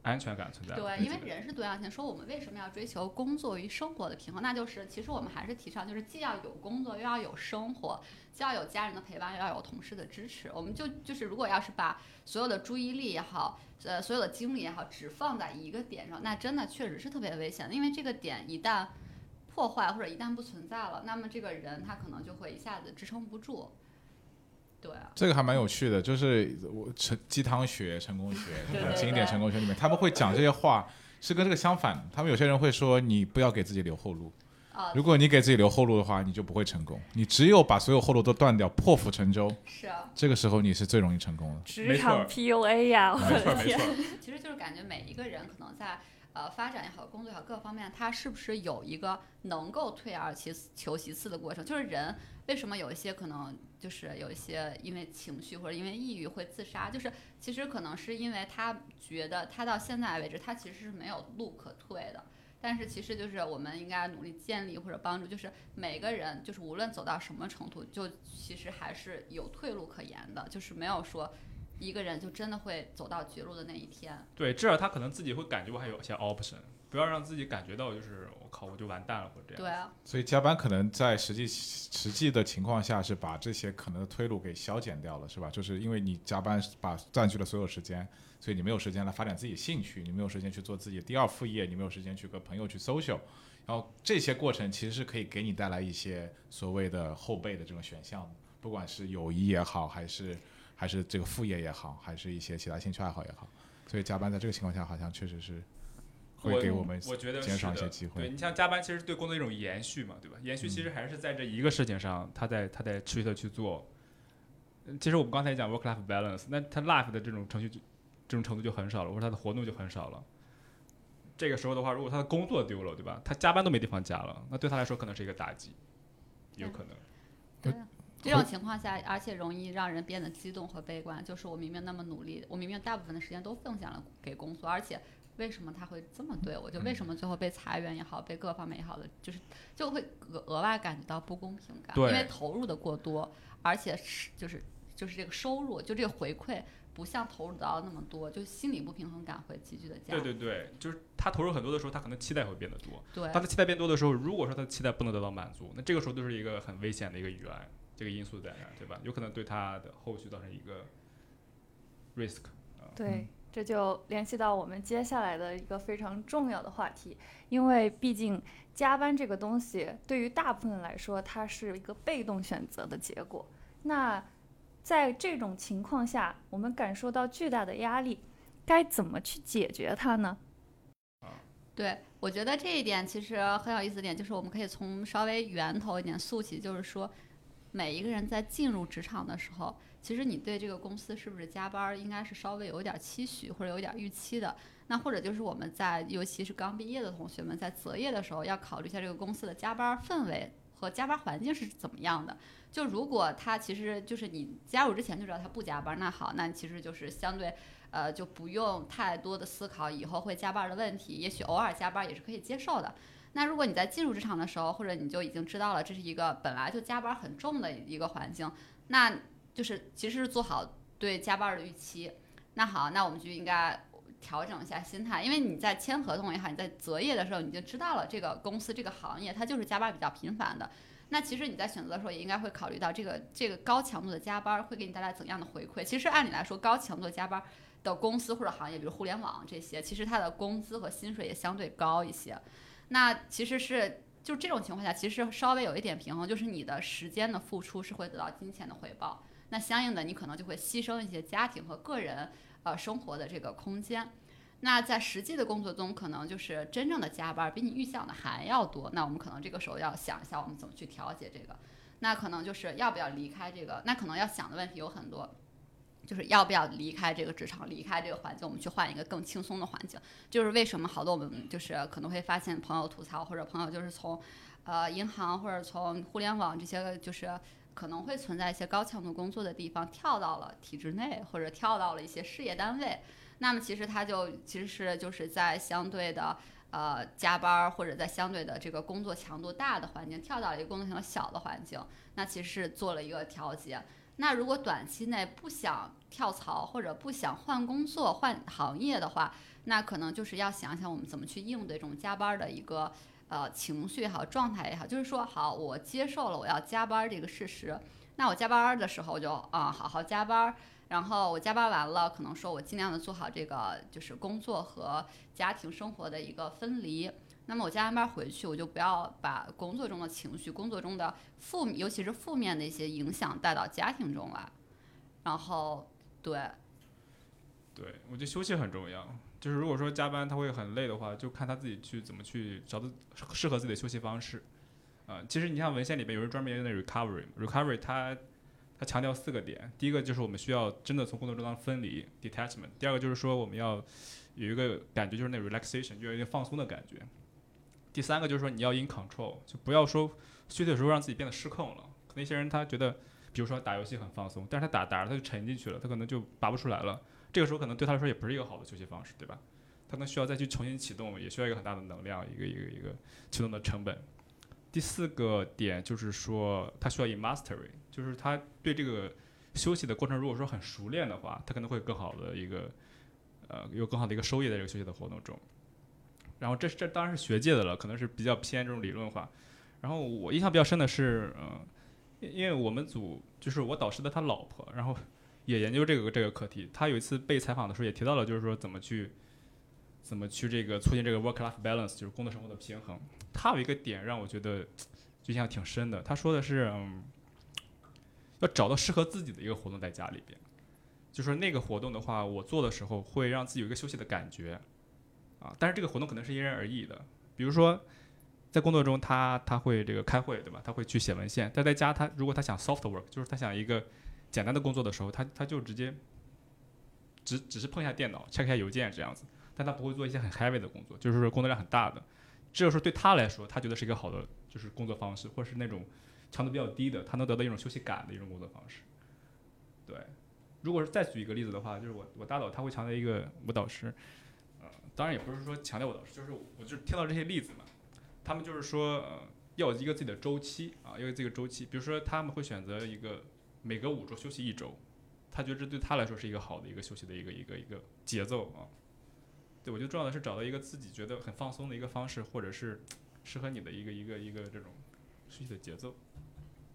安全感存在。对，因为人是多样性。说我们为什么要追求工作与生活的平衡？那就是其实我们还是提倡，就是既要有工作，又要有生活，既要有家人的陪伴，又要有同事的支持。我们就就是，如果要是把所有的注意力也好，呃，所有的精力也好，只放在一个点上，那真的确实是特别危险的。因为这个点一旦破坏或者一旦不存在了，那么这个人他可能就会一下子支撑不住。对，啊这个还蛮有趣的，就是我成鸡汤学、成功学、经典成功学里面，他们会讲这些话，是跟这个相反。他们有些人会说，你不要给自己留后路。如果你给自己留后路的话，你就不会成功。你只有把所有后路都断掉，破釜沉舟，是啊，这个时候你是最容易成功的。职场 PUA 呀，没错没错。其实就是感觉每一个人可能在。呃，发展也好，工作也好，各方面，他是不是有一个能够退而其求其次的过程？就是人为什么有一些可能就是有一些因为情绪或者因为抑郁会自杀？就是其实可能是因为他觉得他到现在为止，他其实是没有路可退的。但是其实就是我们应该努力建立或者帮助，就是每个人就是无论走到什么程度，就其实还是有退路可言的，就是没有说。一个人就真的会走到绝路的那一天。对，至少他可能自己会感觉我还有些 option，不要让自己感觉到就是我靠我就完蛋了或者这样。对啊。所以加班可能在实际实际的情况下是把这些可能的退路给消减掉了，是吧？就是因为你加班把占据了所有时间，所以你没有时间来发展自己兴趣，你没有时间去做自己的第二副业，你没有时间去跟朋友去 social，然后这些过程其实是可以给你带来一些所谓的后备的这种选项的，不管是友谊也好，还是。还是这个副业也好，还是一些其他兴趣爱好也好，所以加班在这个情况下，好像确实是会给我们我觉得减少一些机会。对你像加班，其实对工作一种延续嘛，对吧？延续其实还是在这一个事情上，他在他在持续的去做。其实我们刚才讲 work-life balance，那他 life 的这种程序就这种程度就很少了，或者他的活动就很少了。这个时候的话，如果他的工作丢了，对吧？他加班都没地方加了，那对他来说可能是一个打击，有可能。对。这种情况下，而且容易让人变得激动和悲观。就是我明明那么努力，我明明大部分的时间都奉献了给工作，而且为什么他会这么对我？就为什么最后被裁员也好，被各方面也好的，就是就会额额外感觉到不公平感，因为投入的过多，而且是就是就是这个收入，就这个回馈不像投入到那么多，就心理不平衡感会急剧的加。对对对，就是他投入很多的时候，他可能期待会变得多。对，当他期待变多的时候，如果说他的期待不能得到满足，那这个时候就是一个很危险的一个预案。这个因素在那儿，对吧？有可能对他的后续造成一个 risk。对，这就联系到我们接下来的一个非常重要的话题，因为毕竟加班这个东西对于大部分人来说，它是一个被动选择的结果。那在这种情况下，我们感受到巨大的压力，该怎么去解决它呢？对，我觉得这一点其实很有意思的点，就是我们可以从稍微源头一点溯起，就是说。每一个人在进入职场的时候，其实你对这个公司是不是加班，应该是稍微有点期许或者有点预期的。那或者就是我们在，尤其是刚毕业的同学们在择业的时候，要考虑一下这个公司的加班氛围和加班环境是怎么样的。就如果他其实就是你加入之前就知道他不加班，那好，那其实就是相对，呃，就不用太多的思考以后会加班的问题，也许偶尔加班也是可以接受的。那如果你在进入职场的时候，或者你就已经知道了这是一个本来就加班很重的一个环境，那就是其实是做好对加班的预期。那好，那我们就应该调整一下心态，因为你在签合同也好，你在择业的时候你就知道了这个公司这个行业它就是加班比较频繁的。那其实你在选择的时候也应该会考虑到这个这个高强度的加班会给你带来怎样的回馈。其实按理来说，高强度加班的公司或者行业，比如互联网这些，其实它的工资和薪水也相对高一些。那其实是就这种情况下，其实稍微有一点平衡，就是你的时间的付出是会得到金钱的回报。那相应的，你可能就会牺牲一些家庭和个人呃生活的这个空间。那在实际的工作中，可能就是真正的加班比你预想的还要多。那我们可能这个时候要想一下，我们怎么去调节这个。那可能就是要不要离开这个？那可能要想的问题有很多。就是要不要离开这个职场，离开这个环境，我们去换一个更轻松的环境。就是为什么好多我们就是可能会发现朋友吐槽，或者朋友就是从，呃，银行或者从互联网这些就是可能会存在一些高强度工作的地方，跳到了体制内，或者跳到了一些事业单位。那么其实他就其实是就是在相对的呃加班，或者在相对的这个工作强度大的环境，跳到了一个工作强度小的环境，那其实是做了一个调节。那如果短期内不想跳槽或者不想换工作换行业的话，那可能就是要想想我们怎么去应对这种加班的一个呃情绪也好状态也好，就是说好我接受了我要加班这个事实，那我加班的时候就啊好好加班，然后我加班完了，可能说我尽量的做好这个就是工作和家庭生活的一个分离。那么我加完班回去，我就不要把工作中的情绪、工作中的负，尤其是负面的一些影响带到家庭中来。然后，对，对我觉得休息很重要。就是如果说加班他会很累的话，就看他自己去怎么去找到适合自己的休息方式。啊，其实你像文献里边有人专门研究的 recovery，recovery 它它强调四个点。第一个就是我们需要真的从工作中当分离 detachment。第二个就是说我们要有一个感觉，就是那 relaxation，就有一点放松的感觉。第三个就是说你要 in control，就不要说休息的时候让自己变得失控了。那些人他觉得，比如说打游戏很放松，但是他打打着他就沉进去了，他可能就拔不出来了。这个时候可能对他来说也不是一个好的休息方式，对吧？他可能需要再去重新启动，也需要一个很大的能量，一个一个一个启动的成本。第四个点就是说他需要 in mastery，就是他对这个休息的过程如果说很熟练的话，他可能会更好的一个呃有更好的一个收益在这个休息的活动中。然后这这当然是学界的了，可能是比较偏这种理论化。然后我印象比较深的是，嗯，因为我们组就是我导师的他老婆，然后也研究这个这个课题。他有一次被采访的时候也提到了，就是说怎么去怎么去这个促进这个 work-life balance，就是工作生活的平衡。他有一个点让我觉得印象挺深的，他说的是，嗯，要找到适合自己的一个活动在家里边，就是那个活动的话，我做的时候会让自己有一个休息的感觉。啊，但是这个活动可能是因人而异的。比如说，在工作中他他会这个开会，对吧？他会去写文献。但在家他如果他想 soft work，就是他想一个简单的工作的时候，他他就直接只只是碰一下电脑，check 一下邮件这样子。但他不会做一些很 heavy 的工作，就是工作量很大的。这个时候对他来说，他觉得是一个好的就是工作方式，或者是那种强度比较低的，他能得到一种休息感的一种工作方式。对，如果是再举一个例子的话，就是我我大导他会强调一个舞蹈师。当然也不是说强调我导师，就是我就听到这些例子嘛，他们就是说，呃，要一个自己的周期啊，要有这个周期。比如说他们会选择一个每隔五周休息一周，他觉得这对他来说是一个好的一个休息的一个一个一个节奏啊。对我觉得重要的是找到一个自己觉得很放松的一个方式，或者是适合你的一个一个一个这种休息的节奏。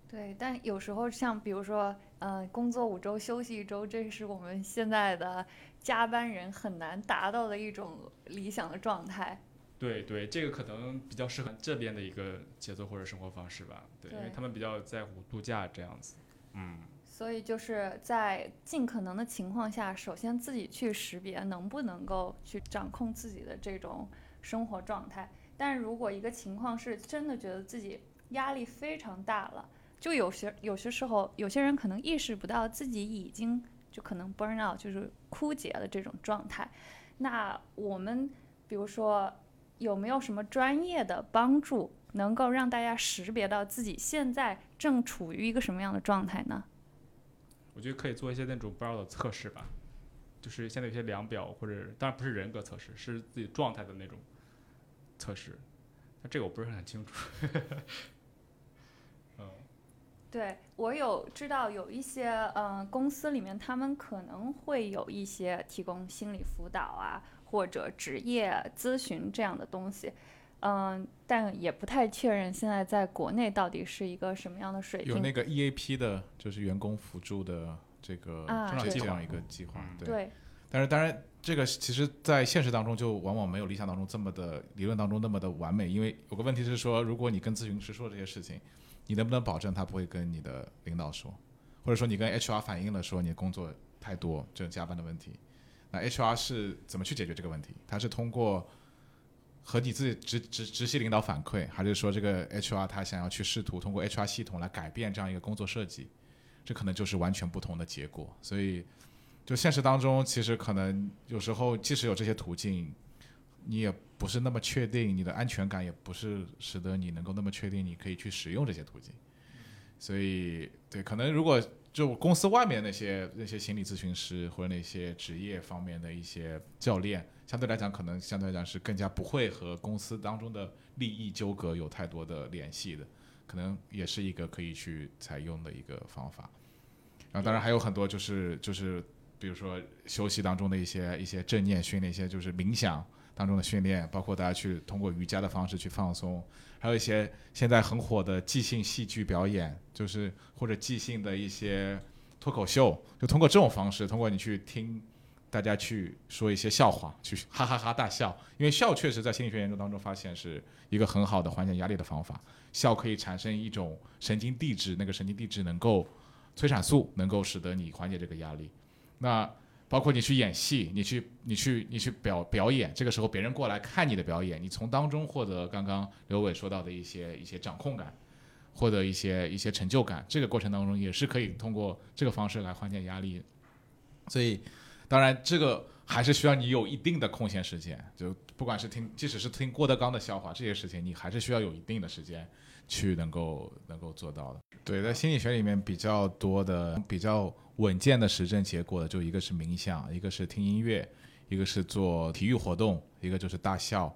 对，但有时候像比如说，呃，工作五周休息一周，这是我们现在的加班人很难达到的一种理想的状态。对对，这个可能比较适合这边的一个节奏或者生活方式吧。对，因为他们比较在乎度假这样子。嗯。所以就是在尽可能的情况下，首先自己去识别能不能够去掌控自己的这种生活状态。但如果一个情况是真的觉得自己压力非常大了。就有些有些时候，有些人可能意识不到自己已经就可能 burn out，就是枯竭的这种状态。那我们比如说有没有什么专业的帮助，能够让大家识别到自己现在正处于一个什么样的状态呢？我觉得可以做一些那种 burn out 的测试吧，就是现在有些量表或者当然不是人格测试，是自己状态的那种测试。那这个我不是很清楚。嗯，对我有知道有一些嗯、呃公司里面他们可能会有一些提供心理辅导啊或者职业咨询这样的东西，嗯、但也不太确认现在在国内到底是一个什么样的水平。有那个 EAP 的，就是员工辅助的这个啊对这样一个计划。对，但是当然，这个其实，在现实当中就往往没有理想当中这么的理论当中那么的完美，因为有个问题是说，如果你跟咨询师说这些事情，你能不能保证他不会跟你的领导说，或者说你跟 HR 反映了说你工作太多，这种加班的问题，那 HR 是怎么去解决这个问题？他是通过和你自己直直直系领导反馈，还是说这个 HR 他想要去试图通过 HR 系统来改变这样一个工作设计？这可能就是完全不同的结果。所以，就现实当中，其实可能有时候即使有这些途径，你也不是那么确定，你的安全感也不是使得你能够那么确定你可以去使用这些途径。所以，对，可能如果就公司外面那些那些心理咨询师或者那些职业方面的一些教练，相对来讲，可能相对来讲是更加不会和公司当中的利益纠葛有太多的联系的，可能也是一个可以去采用的一个方法。然后，当然还有很多就是就是，比如说休息当中的一些一些正念训练，一些就是冥想当中的训练，包括大家去通过瑜伽的方式去放松，还有一些现在很火的即兴戏剧表演，就是或者即兴的一些脱口秀，就通过这种方式，通过你去听大家去说一些笑话，去哈哈哈大笑，因为笑确实在心理学研究当中发现是一个很好的缓解压力的方法，笑可以产生一种神经递质，那个神经递质能够催产素，能够使得你缓解这个压力。那包括你去演戏，你去你去你去表表演，这个时候别人过来看你的表演，你从当中获得刚刚刘伟说到的一些一些掌控感，获得一些一些成就感，这个过程当中也是可以通过这个方式来缓解压力。所以，当然这个还是需要你有一定的空闲时间，就不管是听，即使是听郭德纲的笑话这些事情，你还是需要有一定的时间去能够能够做到的。对，在心理学里面比较多的、比较稳健的实证结果的，就一个是冥想，一个是听音乐，一个是做体育活动，一个就是大笑，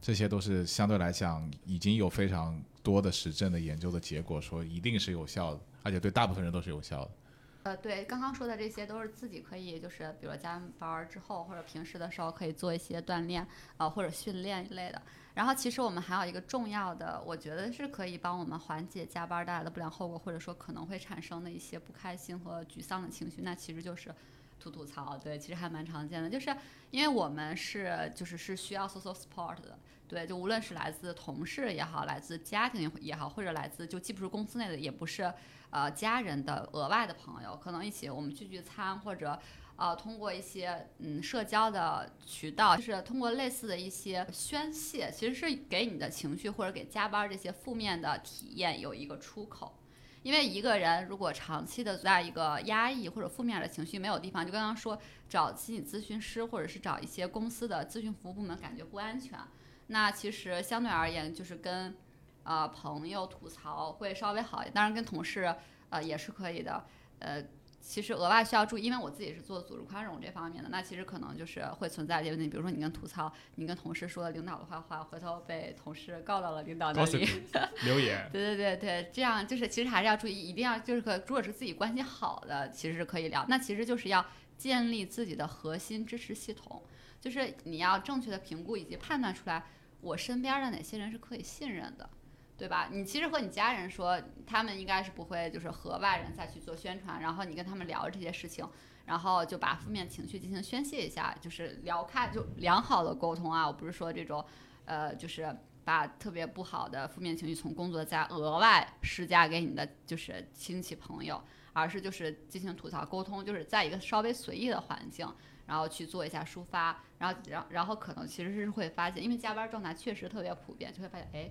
这些都是相对来讲已经有非常多的实证的研究的结果，说一定是有效的，而且对大部分人都是有效的。呃，对，刚刚说的这些都是自己可以，就是比如加班之后，或者平时的时候可以做一些锻炼，呃，或者训练一类的。然后其实我们还有一个重要的，我觉得是可以帮我们缓解加班带来的不良后果，或者说可能会产生的一些不开心和沮丧的情绪，那其实就是吐吐槽。对，其实还蛮常见的，就是因为我们是就是是需要 social support 的。对，就无论是来自同事也好，来自家庭也好，或者来自就既不是公司内的，也不是呃家人的额外的朋友，可能一起我们聚聚餐，或者呃通过一些嗯社交的渠道，就是通过类似的一些宣泄，其实是给你的情绪或者给加班这些负面的体验有一个出口。因为一个人如果长期的在一个压抑或者负面的情绪没有地方，就刚刚说找心理咨询师或者是找一些公司的咨询服务部门，感觉不安全。那其实相对而言，就是跟呃朋友吐槽会稍微好一点，当然跟同事呃也是可以的。呃，其实额外需要注意，因为我自己是做组织宽容这方面的，那其实可能就是会存在一些问题，比如说你跟吐槽，你跟同事说了领导的坏话，回头被同事告到了领导那里。留言，对对对对，这样就是其实还是要注意，一定要就是可如果是自己关系好的，其实是可以聊。那其实就是要建立自己的核心支持系统，就是你要正确的评估以及判断出来我身边的哪些人是可以信任的。对吧？你其实和你家人说，他们应该是不会就是和外人再去做宣传，然后你跟他们聊这些事情，然后就把负面情绪进行宣泄一下，就是聊开，就良好的沟通啊。我不是说这种，呃，就是把特别不好的负面情绪从工作再额外施加给你的就是亲戚朋友，而是就是进行吐槽沟通，就是在一个稍微随意的环境，然后去做一下抒发，然后然然后可能其实是会发现，因为加班状态确实特别普遍，就会发现哎。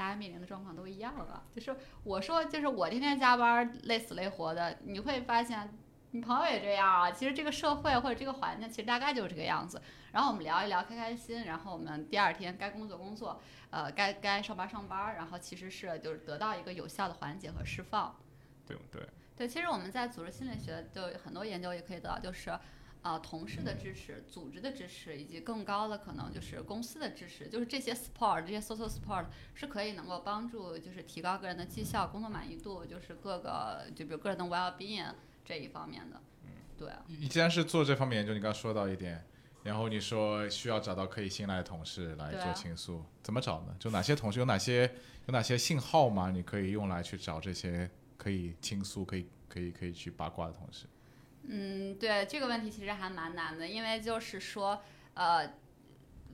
大家面临的状况都一样啊。就是我说，就是我天天加班累死累活的，你会发现你朋友也这样啊。其实这个社会或者这个环境，其实大概就是这个样子。然后我们聊一聊，开开心，然后我们第二天该工作工作，呃，该该上班上班，然后其实是就是得到一个有效的缓解和释放。对对对，其实我们在组织心理学就很多研究也可以得到，就是呃同事的支持、组织的支持，以及更高的可能就是公司的支持，就是这些 support、这些 social support 是可以能够帮助就是提高个人的绩效、工作满意度，就是各个就比如个人的 well being 这一方面的。嗯，对。你既然是做这方面研究，你刚刚说到一点。然后你说需要找到可以信赖的同事来做倾诉，怎么找呢？就哪些同事有哪些有哪些信号吗？你可以用来去找这些可以倾诉、可以可以可以去八卦的同事。嗯，对这个问题其实还蛮难的，因为就是说，呃，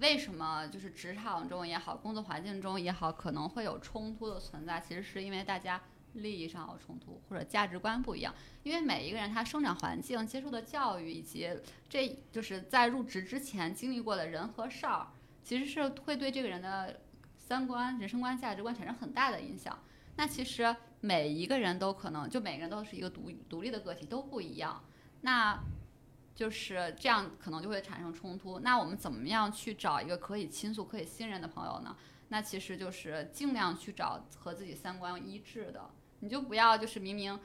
为什么就是职场中也好，工作环境中也好，可能会有冲突的存在？其实是因为大家。利益上有冲突，或者价值观不一样，因为每一个人他生长环境、接受的教育，以及这就是在入职之前经历过的人和事儿，其实是会对这个人的三观、人生观、价值观产生很大的影响。那其实每一个人都可能，就每个人都是一个独独立的个体，都不一样。那就是这样，可能就会产生冲突。那我们怎么样去找一个可以倾诉、可以信任的朋友呢？那其实就是尽量去找和自己三观一致的。你就不要，就是明明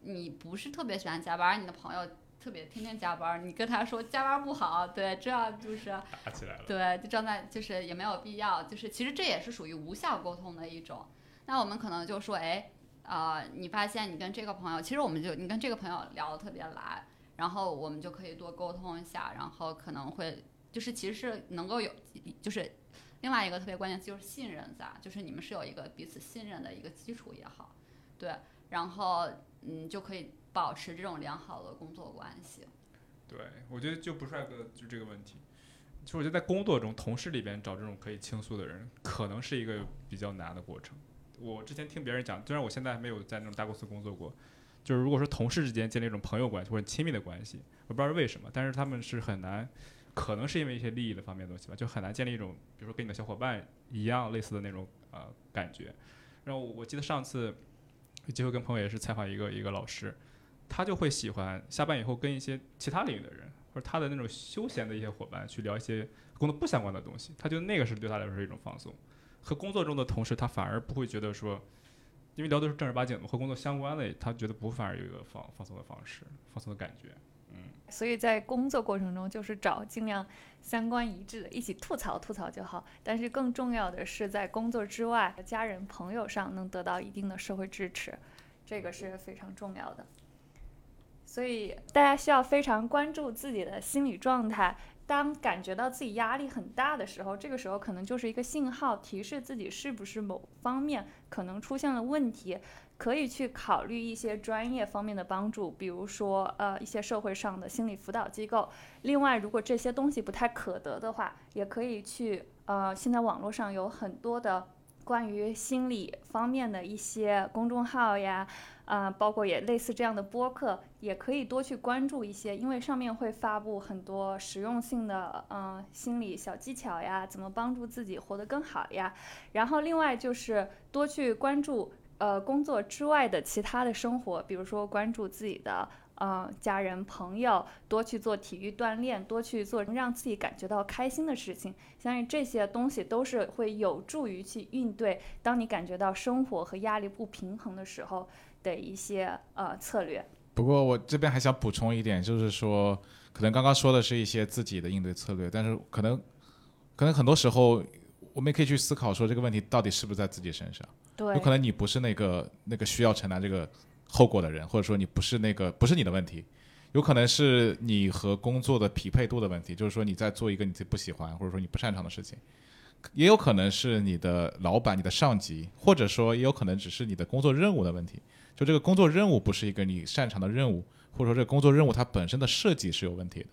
你不是特别喜欢加班，你的朋友特别天天加班，你跟他说加班不好，对，这样就是打起来了，对，就正在就是也没有必要，就是其实这也是属于无效沟通的一种。那我们可能就说，哎，呃，你发现你跟这个朋友，其实我们就你跟这个朋友聊得特别来，然后我们就可以多沟通一下，然后可能会就是其实是能够有，就是另外一个特别关键就是信任在，就是你们是有一个彼此信任的一个基础也好。对，然后嗯，就可以保持这种良好的工作关系。对，我觉得就不帅哥就这个问题，其实我觉得在工作中，同事里边找这种可以倾诉的人，可能是一个比较难的过程。我之前听别人讲，虽然我现在还没有在那种大公司工作过，就是如果说同事之间建立一种朋友关系或者亲密的关系，我不知道是为什么，但是他们是很难，可能是因为一些利益的方面的东西吧，就很难建立一种，比如说跟你的小伙伴一样类似的那种呃感觉。然后我记得上次有。机会跟朋友也是采访一个一个老师，他就会喜欢下班以后跟一些其他领域的人，或者他的那种休闲的一些伙伴去聊一些工作不相关的东西。他觉得那个是对他来说是一种放松。和工作中的同事，他反而不会觉得说，因为聊的是正儿八经的和工作相关的，他觉得不反而有一个放放松的方式，放松的感觉。嗯，所以在工作过程中，就是找尽量三观一致的，一起吐槽吐槽就好。但是更重要的是，在工作之外，家人朋友上能得到一定的社会支持，这个是非常重要的。所以大家需要非常关注自己的心理状态。当感觉到自己压力很大的时候，这个时候可能就是一个信号，提示自己是不是某方面可能出现了问题。可以去考虑一些专业方面的帮助，比如说呃一些社会上的心理辅导机构。另外，如果这些东西不太可得的话，也可以去呃现在网络上有很多的关于心理方面的一些公众号呀，啊包括也类似这样的播客，也可以多去关注一些，因为上面会发布很多实用性的嗯心理小技巧呀，怎么帮助自己活得更好呀。然后另外就是多去关注。呃，工作之外的其他的生活，比如说关注自己的呃家人朋友，多去做体育锻炼，多去做让自己感觉到开心的事情，相信这些东西都是会有助于去应对当你感觉到生活和压力不平衡的时候的一些呃策略。不过我这边还想补充一点，就是说，可能刚刚说的是一些自己的应对策略，但是可能可能很多时候我们也可以去思考说这个问题到底是不是在自己身上。对有可能你不是那个那个需要承担这个后果的人，或者说你不是那个不是你的问题，有可能是你和工作的匹配度的问题，就是说你在做一个你自己不喜欢或者说你不擅长的事情，也有可能是你的老板、你的上级，或者说也有可能只是你的工作任务的问题，就这个工作任务不是一个你擅长的任务，或者说这个工作任务它本身的设计是有问题的，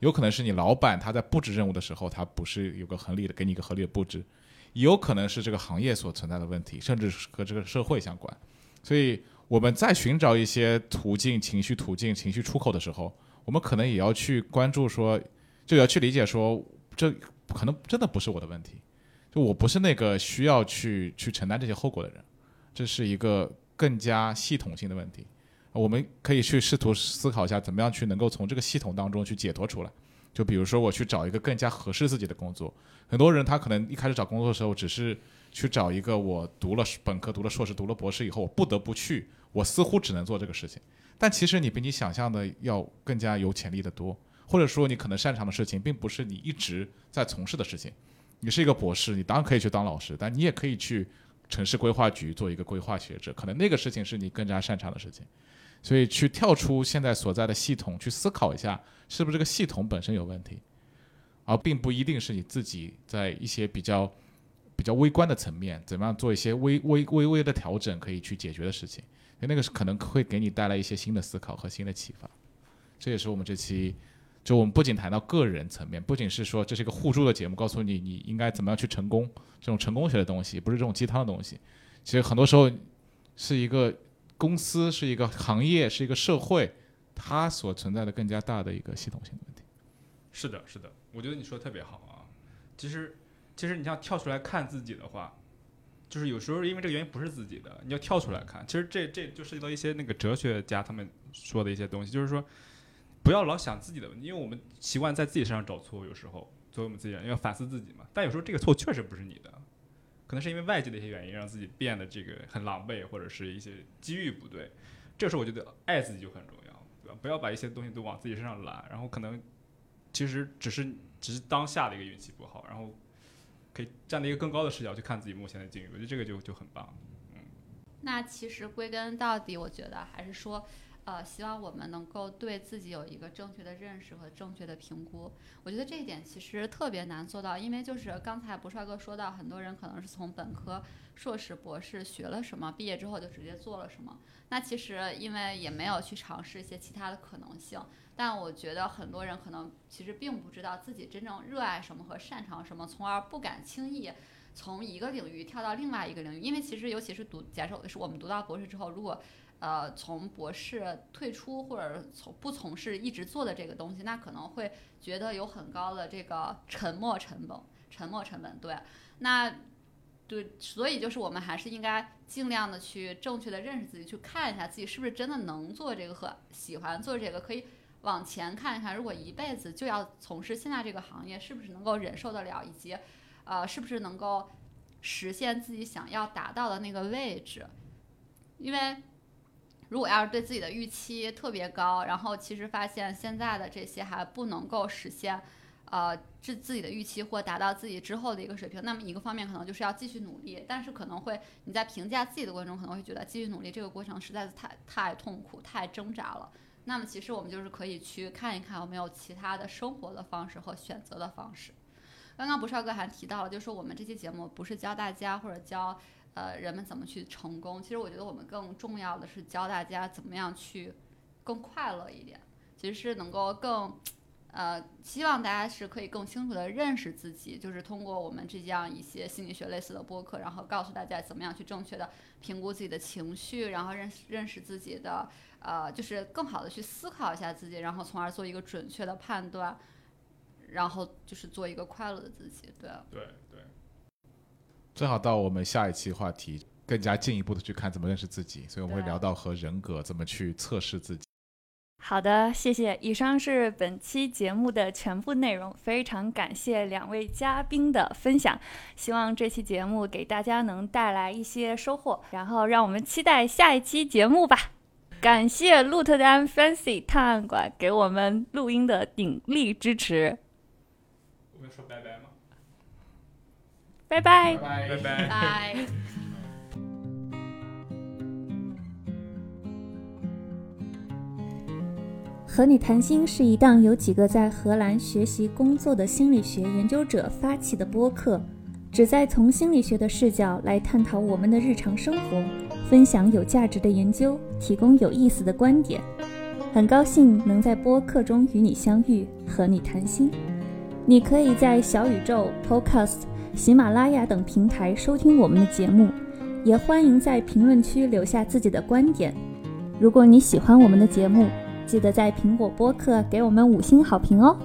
有可能是你老板他在布置任务的时候，他不是有个合理的给你一个合理的布置。也有可能是这个行业所存在的问题，甚至和这个社会相关，所以我们在寻找一些途径、情绪途径、情绪出口的时候，我们可能也要去关注说，就要去理解说，这可能真的不是我的问题，就我不是那个需要去去承担这些后果的人，这是一个更加系统性的问题。我们可以去试图思考一下，怎么样去能够从这个系统当中去解脱出来。就比如说，我去找一个更加合适自己的工作。很多人他可能一开始找工作的时候，只是去找一个我读了本科、读了硕士、读了博士以后，我不得不去，我似乎只能做这个事情。但其实你比你想象的要更加有潜力的多，或者说你可能擅长的事情，并不是你一直在从事的事情。你是一个博士，你当然可以去当老师，但你也可以去城市规划局做一个规划学者，可能那个事情是你更加擅长的事情。所以去跳出现在所在的系统，去思考一下，是不是这个系统本身有问题，而并不一定是你自己在一些比较比较微观的层面，怎么样做一些微微微微的调整，可以去解决的事情。那个是可能会给你带来一些新的思考和新的启发。这也是我们这期。就我们不仅谈到个人层面，不仅是说这是一个互助的节目，告诉你你应该怎么样去成功，这种成功学的东西，不是这种鸡汤的东西。其实很多时候是一个公司，是一个行业，是一个社会，它所存在的更加大的一个系统性的问题。是的，是的，我觉得你说的特别好啊。其实，其实你像跳出来看自己的话，就是有时候因为这个原因不是自己的，你要跳出来看。其实这这就涉及到一些那个哲学家他们说的一些东西，就是说。不要老想自己的问题，因为我们习惯在自己身上找错误，有时候作为我们自己人要反思自己嘛。但有时候这个错确实不是你的，可能是因为外界的一些原因让自己变得这个很狼狈，或者是一些机遇不对。这时候我觉得爱自己就很重要，对吧？不要把一些东西都往自己身上揽，然后可能其实只是只是当下的一个运气不好，然后可以站在一个更高的视角去看自己目前的境遇，我觉得这个就就很棒。嗯，那其实归根到底，我觉得还是说。呃，希望我们能够对自己有一个正确的认识和正确的评估。我觉得这一点其实特别难做到，因为就是刚才博帅哥说到，很多人可能是从本科、硕士、博士学了什么，毕业之后就直接做了什么。那其实因为也没有去尝试一些其他的可能性。但我觉得很多人可能其实并不知道自己真正热爱什么和擅长什么，从而不敢轻易从一个领域跳到另外一个领域。因为其实尤其是读，假设是我们读到博士之后，如果呃，从博士退出或者从不从事一直做的这个东西，那可能会觉得有很高的这个沉没成本。沉没成本，对，那对，所以就是我们还是应该尽量的去正确的认识自己，去看一下自己是不是真的能做这个和喜欢做这个，可以往前看一看，如果一辈子就要从事现在这个行业，是不是能够忍受得了，以及呃，是不是能够实现自己想要达到的那个位置，因为。如果要是对自己的预期特别高，然后其实发现现在的这些还不能够实现，呃，自自己的预期或达到自己之后的一个水平，那么一个方面可能就是要继续努力，但是可能会你在评价自己的过程中可能会觉得继续努力这个过程实在是太太痛苦、太挣扎了。那么其实我们就是可以去看一看有没有其他的生活的方式和选择的方式。刚刚不少哥还提到了，就是说我们这期节目不是教大家或者教。呃，人们怎么去成功？其实我觉得我们更重要的是教大家怎么样去更快乐一点。其实是能够更，呃，希望大家是可以更清楚的认识自己，就是通过我们这样一些心理学类似的播客，然后告诉大家怎么样去正确的评估自己的情绪，然后认识认识自己的，呃，就是更好的去思考一下自己，然后从而做一个准确的判断，然后就是做一个快乐的自己。对，对对。正好到我们下一期话题，更加进一步的去看怎么认识自己，所以我们会聊到和人格怎么去测试自己。好的，谢谢。以上是本期节目的全部内容，非常感谢两位嘉宾的分享，希望这期节目给大家能带来一些收获，然后让我们期待下一期节目吧。感谢鹿特丹 Fancy 探案馆给我们录音的鼎力支持。我们说拜拜。拜拜拜拜拜。和你谈心是一档由几个在荷兰学习工作的心理学研究者发起的播客，旨在从心理学的视角来探讨我们的日常生活，分享有价值的研究，提供有意思的观点。很高兴能在播客中与你相遇，和你谈心。你可以在小宇宙 Podcast。喜马拉雅等平台收听我们的节目，也欢迎在评论区留下自己的观点。如果你喜欢我们的节目，记得在苹果播客给我们五星好评哦。